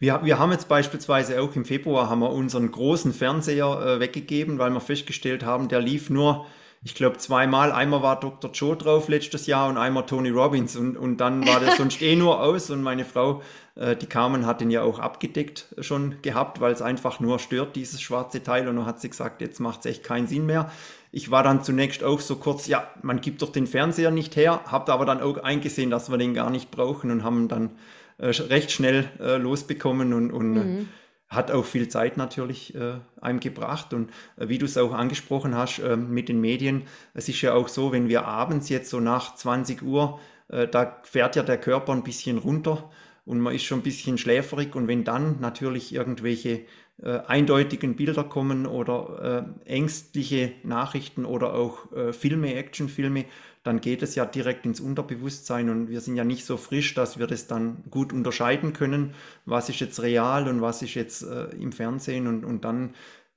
wir, wir haben jetzt beispielsweise auch im Februar haben wir unseren großen Fernseher äh, weggegeben, weil wir festgestellt haben, der lief nur, ich glaube, zweimal. Einmal war Dr. Joe drauf letztes Jahr und einmal Tony Robbins und, und dann war der sonst eh nur aus und meine Frau, äh, die Carmen, hat den ja auch abgedeckt schon gehabt, weil es einfach nur stört, dieses schwarze Teil und dann hat sie gesagt, jetzt macht es echt keinen Sinn mehr. Ich war dann zunächst auch so kurz, ja, man gibt doch den Fernseher nicht her, habt aber dann auch eingesehen, dass wir den gar nicht brauchen und haben dann äh, recht schnell äh, losbekommen und, und äh, mhm. Hat auch viel Zeit natürlich äh, einem gebracht. Und äh, wie du es auch angesprochen hast ähm, mit den Medien, es ist ja auch so, wenn wir abends jetzt so nach 20 Uhr, äh, da fährt ja der Körper ein bisschen runter und man ist schon ein bisschen schläferig und wenn dann natürlich irgendwelche äh, eindeutigen Bilder kommen oder äh, ängstliche Nachrichten oder auch äh, Filme, Actionfilme, dann geht es ja direkt ins Unterbewusstsein und wir sind ja nicht so frisch, dass wir das dann gut unterscheiden können, was ist jetzt real und was ist jetzt äh, im Fernsehen und, und dann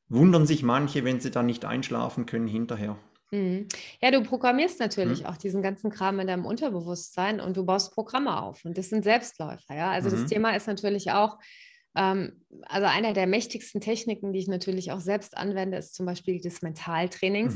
wundern sich manche, wenn sie dann nicht einschlafen können hinterher. Mhm. Ja, du programmierst natürlich mhm. auch diesen ganzen Kram in deinem Unterbewusstsein und du baust Programme auf und das sind Selbstläufer. Ja? Also mhm. das Thema ist natürlich auch, ähm, also eine der mächtigsten Techniken, die ich natürlich auch selbst anwende, ist zum Beispiel des Mentaltrainings.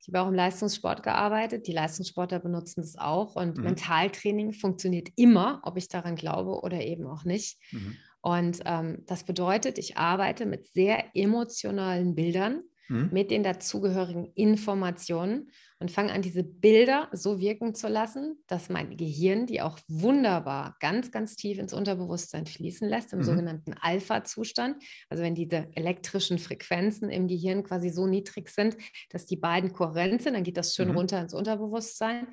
Ich habe auch im Leistungssport gearbeitet. Die Leistungssportler benutzen das auch. Und mhm. Mentaltraining funktioniert immer, ob ich daran glaube oder eben auch nicht. Mhm. Und ähm, das bedeutet, ich arbeite mit sehr emotionalen Bildern mhm. mit den dazugehörigen Informationen und fange an, diese Bilder so wirken zu lassen, dass mein Gehirn die auch wunderbar ganz, ganz tief ins Unterbewusstsein fließen lässt, im mhm. sogenannten Alpha-Zustand. Also wenn diese elektrischen Frequenzen im Gehirn quasi so niedrig sind, dass die beiden kohärent sind, dann geht das schön mhm. runter ins Unterbewusstsein.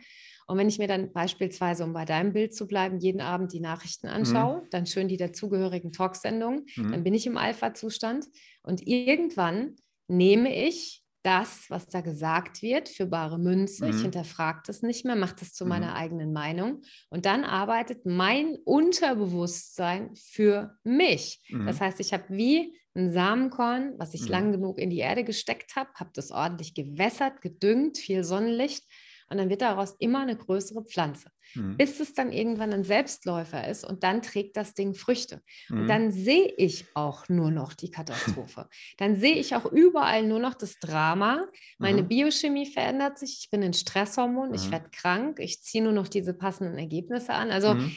Und wenn ich mir dann beispielsweise, um bei deinem Bild zu bleiben, jeden Abend die Nachrichten mhm. anschaue, mhm. dann schön die dazugehörigen Talksendungen, mhm. dann bin ich im Alpha-Zustand. Und irgendwann nehme ich das, was da gesagt wird, für bare Münze. Mhm. Ich hinterfrage das nicht mehr, mache das zu mhm. meiner eigenen Meinung. Und dann arbeitet mein Unterbewusstsein für mich. Mhm. Das heißt, ich habe wie ein Samenkorn, was ich mhm. lang genug in die Erde gesteckt habe, habe das ordentlich gewässert, gedüngt, viel Sonnenlicht und dann wird daraus immer eine größere Pflanze, mhm. bis es dann irgendwann ein Selbstläufer ist und dann trägt das Ding Früchte. Mhm. Und dann sehe ich auch nur noch die Katastrophe. dann sehe ich auch überall nur noch das Drama. Meine mhm. Biochemie verändert sich, ich bin ein Stresshormon, ich mhm. werde krank, ich ziehe nur noch diese passenden Ergebnisse an. Also mhm.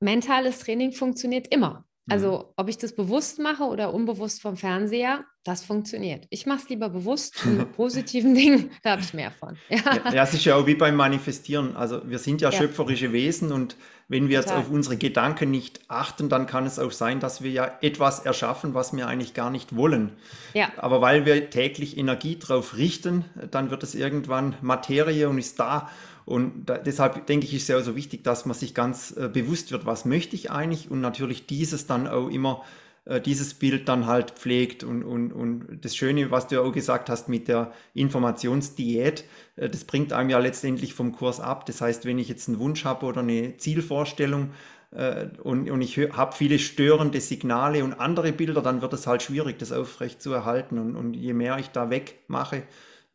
mentales Training funktioniert immer. Mhm. Also ob ich das bewusst mache oder unbewusst vom Fernseher, das funktioniert. Ich mache es lieber bewusst mit positiven Dingen, da habe ich mehr von. Ja. ja, es ist ja auch wie beim Manifestieren. Also wir sind ja, ja. schöpferische Wesen und wenn wir Total. jetzt auf unsere Gedanken nicht achten, dann kann es auch sein, dass wir ja etwas erschaffen, was wir eigentlich gar nicht wollen. Ja. Aber weil wir täglich Energie drauf richten, dann wird es irgendwann Materie und ist da. Und da, deshalb denke ich, ist es ja so wichtig, dass man sich ganz äh, bewusst wird, was möchte ich eigentlich und natürlich dieses dann auch immer, äh, dieses Bild dann halt pflegt. Und, und, und das Schöne, was du ja auch gesagt hast mit der Informationsdiät, äh, das bringt einem ja letztendlich vom Kurs ab. Das heißt, wenn ich jetzt einen Wunsch habe oder eine Zielvorstellung, äh, und, und ich habe viele störende Signale und andere Bilder, dann wird es halt schwierig, das aufrecht zu erhalten. Und, und je mehr ich da wegmache,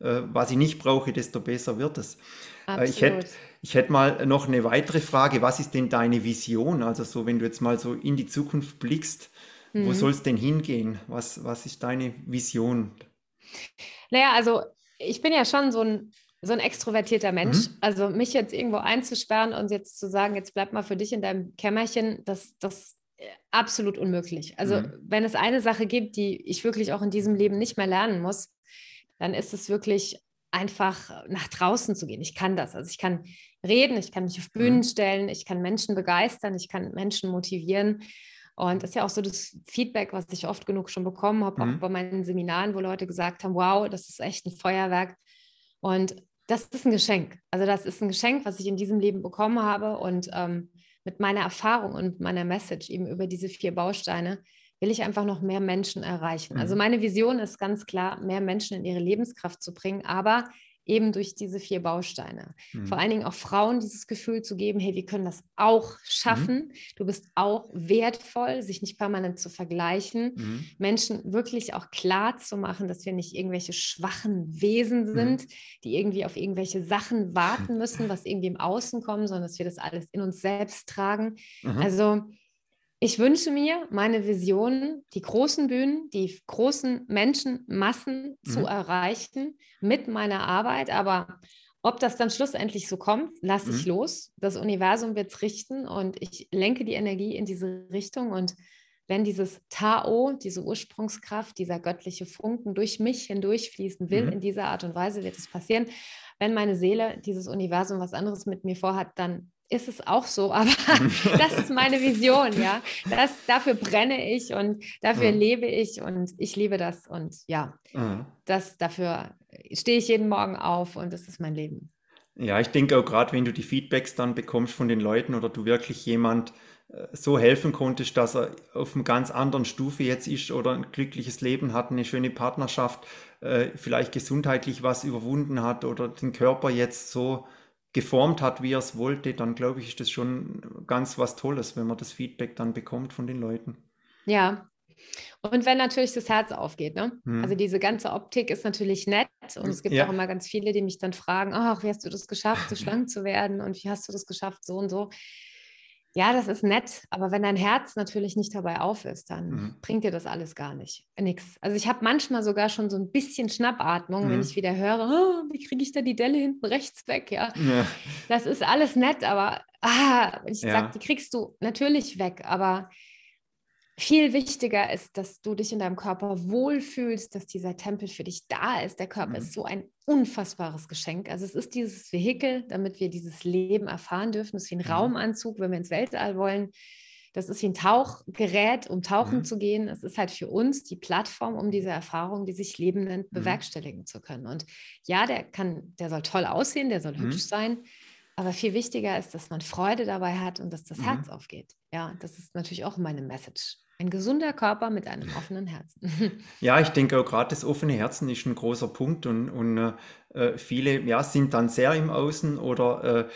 was ich nicht brauche, desto besser wird es. Äh, ich hätte ich hätt mal noch eine weitere Frage. Was ist denn deine Vision? Also so, wenn du jetzt mal so in die Zukunft blickst, mhm. wo soll es denn hingehen? Was, was ist deine Vision? Naja, also ich bin ja schon so ein so ein extrovertierter Mensch. Mhm. Also mich jetzt irgendwo einzusperren und jetzt zu sagen, jetzt bleib mal für dich in deinem Kämmerchen, das, das äh, absolut unmöglich. Also mhm. wenn es eine Sache gibt, die ich wirklich auch in diesem Leben nicht mehr lernen muss, dann ist es wirklich einfach nach draußen zu gehen. Ich kann das. Also ich kann reden, ich kann mich auf Bühnen mhm. stellen, ich kann Menschen begeistern, ich kann Menschen motivieren. Und das ist ja auch so das Feedback, was ich oft genug schon bekommen habe, mhm. auch bei meinen Seminaren, wo Leute gesagt haben, wow, das ist echt ein Feuerwerk. Und das ist ein Geschenk. Also das ist ein Geschenk, was ich in diesem Leben bekommen habe. Und ähm, mit meiner Erfahrung und meiner Message eben über diese vier Bausteine will ich einfach noch mehr Menschen erreichen. Also mhm. meine Vision ist ganz klar, mehr Menschen in ihre Lebenskraft zu bringen, aber eben durch diese vier Bausteine. Mhm. Vor allen Dingen auch Frauen dieses Gefühl zu geben, hey, wir können das auch schaffen. Mhm. Du bist auch wertvoll, sich nicht permanent zu vergleichen. Mhm. Menschen wirklich auch klar zu machen, dass wir nicht irgendwelche schwachen Wesen mhm. sind, die irgendwie auf irgendwelche Sachen warten müssen, was irgendwie im Außen kommt, sondern dass wir das alles in uns selbst tragen. Also ich wünsche mir, meine Visionen, die großen Bühnen, die großen Menschenmassen mhm. zu erreichen mit meiner Arbeit. Aber ob das dann schlussendlich so kommt, lasse mhm. ich los. Das Universum wird es richten und ich lenke die Energie in diese Richtung. Und wenn dieses Tao, diese Ursprungskraft, dieser göttliche Funken durch mich hindurchfließen will, mhm. in dieser Art und Weise wird es passieren. Wenn meine Seele, dieses Universum was anderes mit mir vorhat, dann ist es auch so, aber das ist meine Vision, ja. Das, dafür brenne ich und dafür mhm. lebe ich und ich liebe das und ja, mhm. das, dafür stehe ich jeden Morgen auf und das ist mein Leben. Ja, ich denke auch gerade, wenn du die Feedbacks dann bekommst von den Leuten oder du wirklich jemand äh, so helfen konntest, dass er auf einer ganz anderen Stufe jetzt ist oder ein glückliches Leben hat, eine schöne Partnerschaft, äh, vielleicht gesundheitlich was überwunden hat oder den Körper jetzt so geformt hat, wie er es wollte, dann glaube ich, ist das schon ganz was Tolles, wenn man das Feedback dann bekommt von den Leuten. Ja. Und wenn natürlich das Herz aufgeht, ne? Hm. Also diese ganze Optik ist natürlich nett und es gibt ja. auch immer ganz viele, die mich dann fragen, ach, wie hast du das geschafft, so schlank zu werden und wie hast du das geschafft, so und so ja, das ist nett, aber wenn dein Herz natürlich nicht dabei auf ist, dann mhm. bringt dir das alles gar nicht. Nix. Also ich habe manchmal sogar schon so ein bisschen Schnappatmung, mhm. wenn ich wieder höre, oh, wie kriege ich da die Delle hinten rechts weg, ja. ja. Das ist alles nett, aber ah, ich ja. sage, die kriegst du natürlich weg, aber viel wichtiger ist, dass du dich in deinem Körper wohlfühlst, dass dieser Tempel für dich da ist. Der Körper mhm. ist so ein unfassbares Geschenk. Also es ist dieses Vehikel, damit wir dieses Leben erfahren dürfen. Es ist wie ein mhm. Raumanzug, wenn wir ins Weltall wollen. Das ist wie ein Tauchgerät, um tauchen mhm. zu gehen. Es ist halt für uns die Plattform, um diese Erfahrung, die sich Leben nennt, mhm. bewerkstelligen zu können. Und ja, der kann, der soll toll aussehen, der soll hübsch mhm. sein. Aber viel wichtiger ist, dass man Freude dabei hat und dass das mhm. Herz aufgeht. Ja, das ist natürlich auch meine Message. Ein gesunder Körper mit einem offenen Herzen. Ja, ich denke auch gerade das offene Herzen ist ein großer Punkt und, und äh, viele ja, sind dann sehr im Außen oder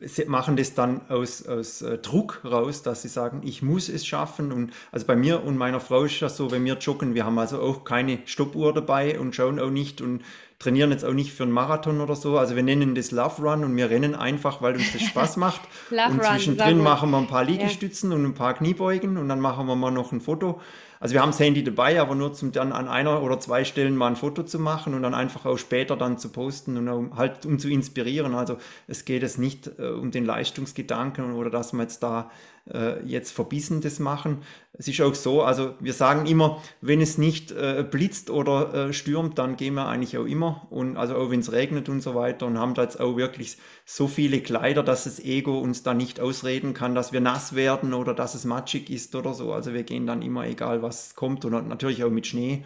äh, machen das dann aus, aus äh, Druck raus, dass sie sagen, ich muss es schaffen. Und also bei mir und meiner Frau ist das so, wenn wir joggen, wir haben also auch keine Stoppuhr dabei und schauen auch nicht und trainieren jetzt auch nicht für einen Marathon oder so. Also wir nennen das Love Run und wir rennen einfach, weil uns das Spaß macht. Love und zwischendrin machen wir ein paar Liegestützen ja. und ein paar Kniebeugen und dann machen wir mal noch ein Foto. Also wir haben das Handy dabei, aber nur zum dann an einer oder zwei Stellen mal ein Foto zu machen und dann einfach auch später dann zu posten und um, halt um zu inspirieren. Also es geht es nicht äh, um den Leistungsgedanken oder dass wir jetzt da äh, jetzt verbissen das machen. Es ist auch so, also wir sagen immer, wenn es nicht äh, blitzt oder äh, stürmt, dann gehen wir eigentlich auch immer und also auch wenn es regnet und so weiter und haben da jetzt auch wirklich so viele Kleider, dass das Ego uns da nicht ausreden kann, dass wir nass werden oder dass es matschig ist oder so. Also wir gehen dann immer, egal was kommt und natürlich auch mit Schnee.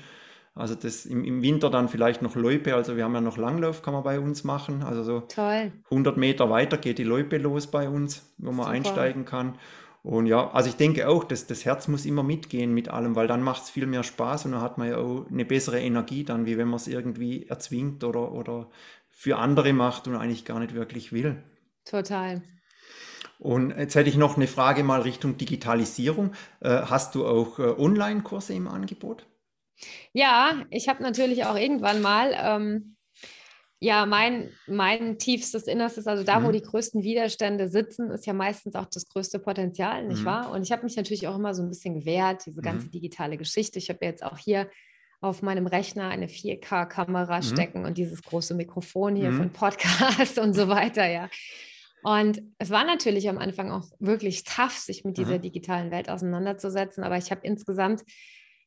Also das im, im Winter dann vielleicht noch Loipe, also wir haben ja noch Langlauf, kann man bei uns machen. Also so Toll. 100 Meter weiter geht die Loipe los bei uns, wo man Super. einsteigen kann. Und ja, also ich denke auch, dass das Herz muss immer mitgehen mit allem, weil dann macht es viel mehr Spaß und dann hat man ja auch eine bessere Energie dann, wie wenn man es irgendwie erzwingt oder, oder für andere macht und eigentlich gar nicht wirklich will. Total. Und jetzt hätte ich noch eine Frage mal Richtung Digitalisierung. Äh, hast du auch äh, Online-Kurse im Angebot? Ja, ich habe natürlich auch irgendwann mal ähm, ja, mein, mein tiefstes Innerstes, also da, mhm. wo die größten Widerstände sitzen, ist ja meistens auch das größte Potenzial, nicht mhm. wahr? Und ich habe mich natürlich auch immer so ein bisschen gewehrt, diese ganze mhm. digitale Geschichte. Ich habe jetzt auch hier auf meinem Rechner eine 4K-Kamera mhm. stecken und dieses große Mikrofon hier von mhm. Podcast und so weiter, ja. Und es war natürlich am Anfang auch wirklich tough, sich mit dieser mhm. digitalen Welt auseinanderzusetzen, aber ich habe insgesamt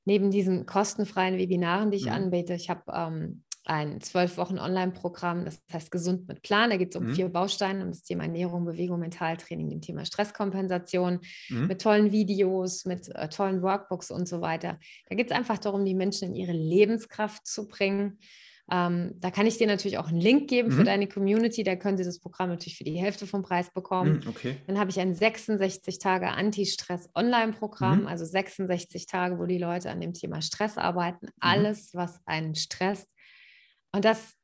neben diesen kostenfreien Webinaren, die ich anbiete, ich habe ähm, ein zwölf Wochen Online-Programm, das heißt Gesund mit Plan. Da geht es um mhm. vier Bausteine, um das Thema Ernährung, Bewegung, Mentaltraining, dem Thema Stresskompensation, mhm. mit tollen Videos, mit äh, tollen Workbooks und so weiter. Da geht es einfach darum, die Menschen in ihre Lebenskraft zu bringen. Ähm, da kann ich dir natürlich auch einen Link geben mhm. für deine Community. Da können sie das Programm natürlich für die Hälfte vom Preis bekommen. Mhm, okay. Dann habe ich ein 66 Tage Anti-Stress-Online-Programm, mhm. also 66 Tage, wo die Leute an dem Thema Stress arbeiten. Mhm. Alles, was einen stresst, und das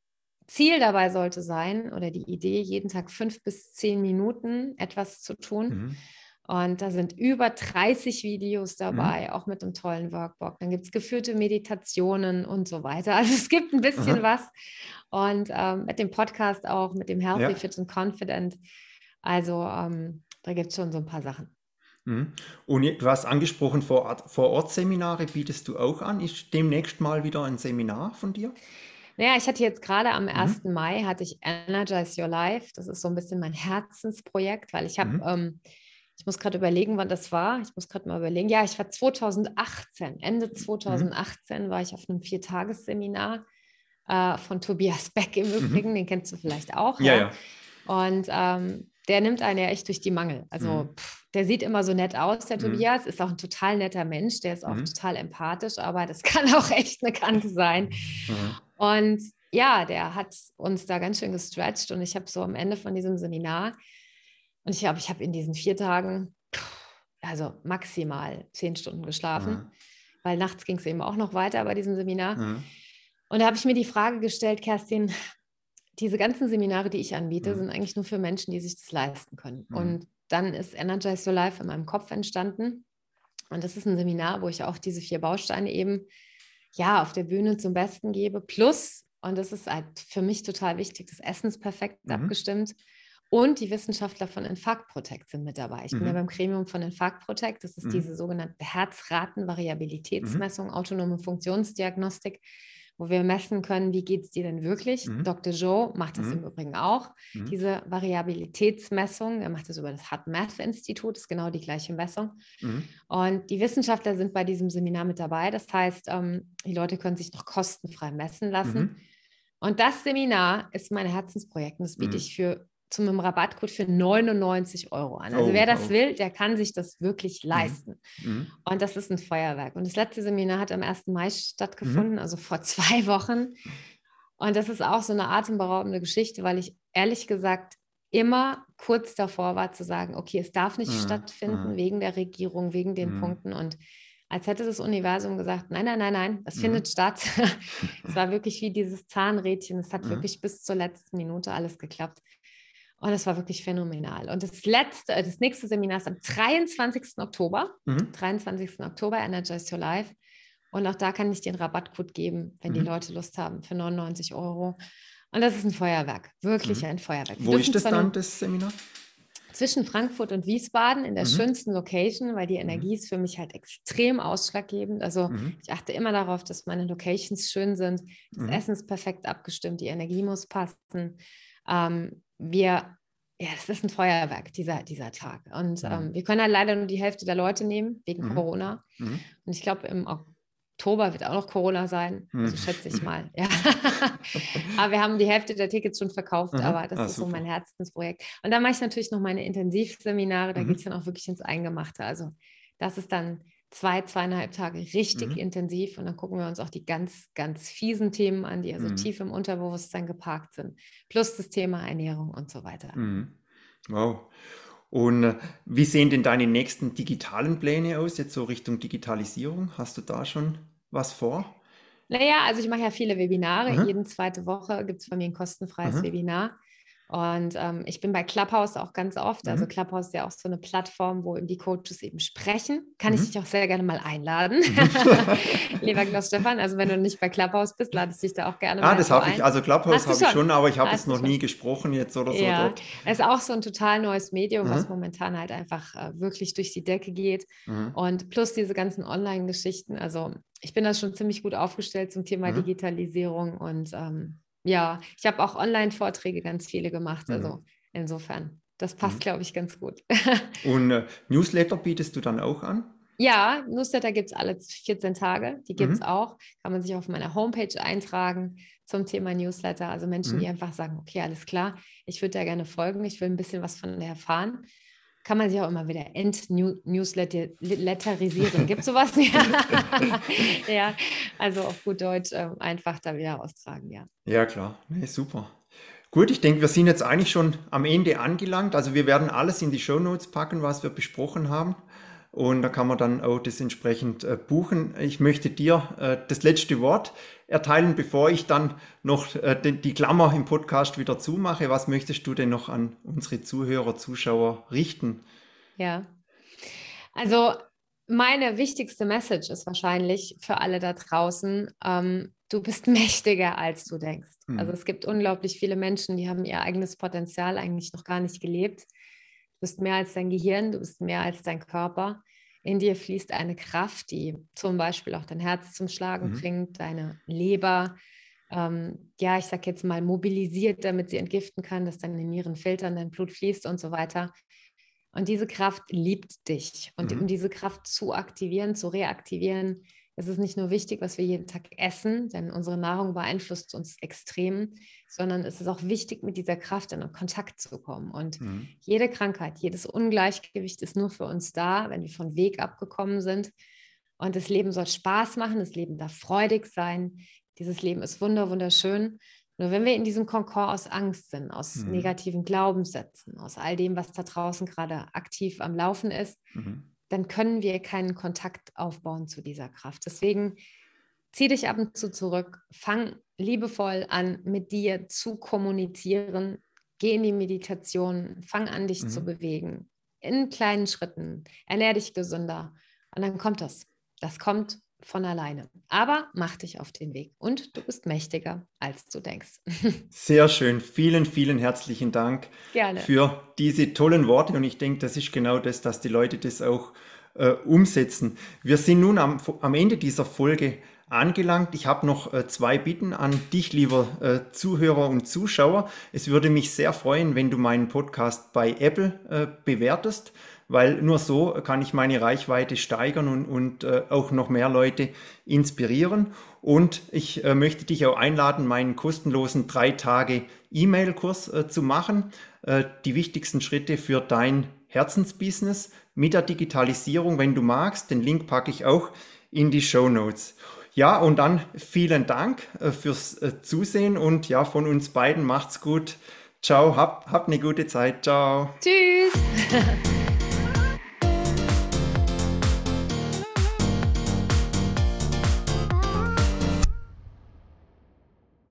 Ziel dabei sollte sein oder die Idee, jeden Tag fünf bis zehn Minuten etwas zu tun. Mhm. Und da sind über 30 Videos dabei, mhm. auch mit einem tollen Workbook. Dann gibt es geführte Meditationen und so weiter. Also es gibt ein bisschen Aha. was. Und ähm, mit dem Podcast auch, mit dem Healthy, ja. Fit and Confident. Also ähm, da gibt es schon so ein paar Sachen. Mhm. Und du hast angesprochen, Vor-Ort-Seminare bietest du auch an. Ist demnächst mal wieder ein Seminar von dir? Naja, ich hatte jetzt gerade am 1. Mhm. Mai hatte ich Energize Your Life. Das ist so ein bisschen mein Herzensprojekt, weil ich habe, mhm. ähm, ich muss gerade überlegen, wann das war. Ich muss gerade mal überlegen. Ja, ich war 2018, Ende 2018 mhm. war ich auf einem Viertagesseminar äh, von Tobias Beck im mhm. Übrigen. Den kennst du vielleicht auch. Ja, ja. ja. Und ähm, der nimmt einen ja echt durch die Mangel. Also mhm. pff, der sieht immer so nett aus, der mhm. Tobias, ist auch ein total netter Mensch, der ist auch total empathisch, aber das kann auch echt eine Kante sein. Und ja, der hat uns da ganz schön gestretched und ich habe so am Ende von diesem Seminar, und ich glaube, ich habe in diesen vier Tagen, also maximal zehn Stunden geschlafen, mhm. weil nachts ging es eben auch noch weiter bei diesem Seminar. Mhm. Und da habe ich mir die Frage gestellt, Kerstin, diese ganzen Seminare, die ich anbiete, mhm. sind eigentlich nur für Menschen, die sich das leisten können. Mhm. Und dann ist Energize Your Life in meinem Kopf entstanden. Und das ist ein Seminar, wo ich auch diese vier Bausteine eben ja, auf der Bühne zum Besten gebe. Plus, und das ist halt für mich total wichtig, das Essen ist perfekt mhm. abgestimmt. Und die Wissenschaftler von Infarct Protect sind mit dabei. Ich mhm. bin ja mhm. beim Gremium von Infarct Protect. Das ist mhm. diese sogenannte Herzratenvariabilitätsmessung, mhm. autonome Funktionsdiagnostik wo wir messen können, wie geht es dir denn wirklich. Mhm. Dr. Joe macht das mhm. im Übrigen auch, mhm. diese Variabilitätsmessung. Er macht das über das HeartMath-Institut, ist genau die gleiche Messung. Mhm. Und die Wissenschaftler sind bei diesem Seminar mit dabei. Das heißt, ähm, die Leute können sich noch kostenfrei messen lassen. Mhm. Und das Seminar ist mein Herzensprojekt und das biete mhm. ich für zu einem Rabattcode für 99 Euro an. Also oh, wer das oh. will, der kann sich das wirklich mhm. leisten. Mhm. Und das ist ein Feuerwerk. Und das letzte Seminar hat am 1. Mai stattgefunden, mhm. also vor zwei Wochen. Und das ist auch so eine atemberaubende Geschichte, weil ich ehrlich gesagt immer kurz davor war zu sagen, okay, es darf nicht mhm. stattfinden mhm. wegen der Regierung, wegen den mhm. Punkten. Und als hätte das Universum gesagt, nein, nein, nein, nein, das findet statt. es war wirklich wie dieses Zahnrädchen. Es hat wirklich bis zur letzten Minute alles geklappt. Und das war wirklich phänomenal. Und das letzte, das nächste Seminar ist am 23. Oktober. Mhm. 23. Oktober, Energize Your Life. Und auch da kann ich dir einen Rabattcode geben, wenn mhm. die Leute Lust haben, für 99 Euro. Und das ist ein Feuerwerk, wirklich mhm. ein Feuerwerk. Wo ist das dann, das Seminar? Zwischen Frankfurt und Wiesbaden in der mhm. schönsten Location, weil die mhm. Energie ist für mich halt extrem ausschlaggebend. Also mhm. ich achte immer darauf, dass meine Locations schön sind, das mhm. Essen ist perfekt abgestimmt, die Energie muss passen. Ähm, wir, ja, das ist ein Feuerwerk, dieser, dieser Tag. Und mhm. ähm, wir können halt leider nur die Hälfte der Leute nehmen, wegen mhm. Corona. Mhm. Und ich glaube, im Oktober wird auch noch Corona sein, so also schätze ich mal. Ja. aber wir haben die Hälfte der Tickets schon verkauft, mhm. aber das ah, ist super. so mein Herzensprojekt. Und dann mache ich natürlich noch meine Intensivseminare, da mhm. geht es dann auch wirklich ins Eingemachte. Also das ist dann zwei, zweieinhalb Tage richtig mhm. intensiv und dann gucken wir uns auch die ganz, ganz fiesen Themen an, die also mhm. tief im Unterbewusstsein geparkt sind, plus das Thema Ernährung und so weiter. Mhm. Wow. Und äh, wie sehen denn deine nächsten digitalen Pläne aus, jetzt so Richtung Digitalisierung? Hast du da schon was vor? Naja, also ich mache ja viele Webinare. Aha. Jede zweite Woche gibt es bei mir ein kostenfreies Aha. Webinar. Und ähm, ich bin bei Clubhouse auch ganz oft. Also mhm. Also Clubhouse ist ja auch so eine Plattform, wo die Coaches eben sprechen. Kann mhm. ich dich auch sehr gerne mal einladen. Mhm. Lieber Klaus Stefan, also wenn du nicht bei Clubhouse bist, lade ich dich da auch gerne ah, mal Ah, das habe ich, also Clubhouse habe ich schon, aber ich habe es noch nie gesprochen jetzt oder so ja. dort. Es ist auch so ein total neues Medium, mhm. was momentan halt einfach äh, wirklich durch die Decke geht. Mhm. Und plus diese ganzen Online-Geschichten. Also ich bin da schon ziemlich gut aufgestellt zum Thema mhm. Digitalisierung und ähm, ja, ich habe auch Online-Vorträge ganz viele gemacht. Mhm. Also insofern, das passt, mhm. glaube ich, ganz gut. Und äh, Newsletter bietest du dann auch an? Ja, Newsletter gibt es alle 14 Tage. Die gibt es mhm. auch. Kann man sich auf meiner Homepage eintragen zum Thema Newsletter. Also Menschen, die mhm. einfach sagen, okay, alles klar, ich würde da gerne folgen, ich will ein bisschen was von der erfahren kann man sich auch immer wieder entnewsletterisieren. Gibt es sowas? ja. ja, also auf gut Deutsch äh, einfach da wieder austragen, ja. Ja, klar. Nee, super. Gut, ich denke, wir sind jetzt eigentlich schon am Ende angelangt. Also wir werden alles in die Show Notes packen, was wir besprochen haben. Und da kann man dann auch das entsprechend äh, buchen. Ich möchte dir äh, das letzte Wort erteilen, bevor ich dann noch äh, die, die Klammer im Podcast wieder zumache. Was möchtest du denn noch an unsere Zuhörer, Zuschauer richten? Ja, also meine wichtigste Message ist wahrscheinlich für alle da draußen, ähm, du bist mächtiger, als du denkst. Mhm. Also es gibt unglaublich viele Menschen, die haben ihr eigenes Potenzial eigentlich noch gar nicht gelebt bist mehr als dein Gehirn, du bist mehr als dein Körper. In dir fließt eine Kraft, die zum Beispiel auch dein Herz zum Schlagen mhm. bringt, deine Leber, ähm, ja, ich sag jetzt mal, mobilisiert, damit sie entgiften kann, dass deine Nieren filtern, dein Blut fließt und so weiter. Und diese Kraft liebt dich. Und mhm. um diese Kraft zu aktivieren, zu reaktivieren, es ist nicht nur wichtig, was wir jeden Tag essen, denn unsere Nahrung beeinflusst uns extrem, sondern es ist auch wichtig, mit dieser Kraft in Kontakt zu kommen. Und mhm. jede Krankheit, jedes Ungleichgewicht ist nur für uns da, wenn wir von Weg abgekommen sind. Und das Leben soll Spaß machen, das Leben darf freudig sein. Dieses Leben ist wunder, wunderschön. Nur wenn wir in diesem Konkord aus Angst sind, aus mhm. negativen Glaubenssätzen, aus all dem, was da draußen gerade aktiv am Laufen ist, mhm dann können wir keinen Kontakt aufbauen zu dieser Kraft. Deswegen zieh dich ab und zu zurück, fang liebevoll an, mit dir zu kommunizieren, geh in die Meditation, fang an, dich mhm. zu bewegen, in kleinen Schritten, ernähr dich gesünder und dann kommt das. Das kommt von alleine. Aber mach dich auf den Weg und du bist mächtiger, als du denkst. Sehr schön. Vielen, vielen herzlichen Dank Gerne. für diese tollen Worte. Und ich denke, das ist genau das, dass die Leute das auch äh, umsetzen. Wir sind nun am, am Ende dieser Folge angelangt. Ich habe noch äh, zwei Bitten an dich, lieber äh, Zuhörer und Zuschauer. Es würde mich sehr freuen, wenn du meinen Podcast bei Apple äh, bewertest weil nur so kann ich meine Reichweite steigern und, und äh, auch noch mehr Leute inspirieren. Und ich äh, möchte dich auch einladen, meinen kostenlosen drei Tage E-Mail-Kurs äh, zu machen. Äh, die wichtigsten Schritte für dein Herzensbusiness mit der Digitalisierung, wenn du magst. Den Link packe ich auch in die Show Notes. Ja, und dann vielen Dank äh, fürs äh, Zusehen und ja, von uns beiden macht's gut. Ciao, habt hab eine gute Zeit. Ciao. Tschüss.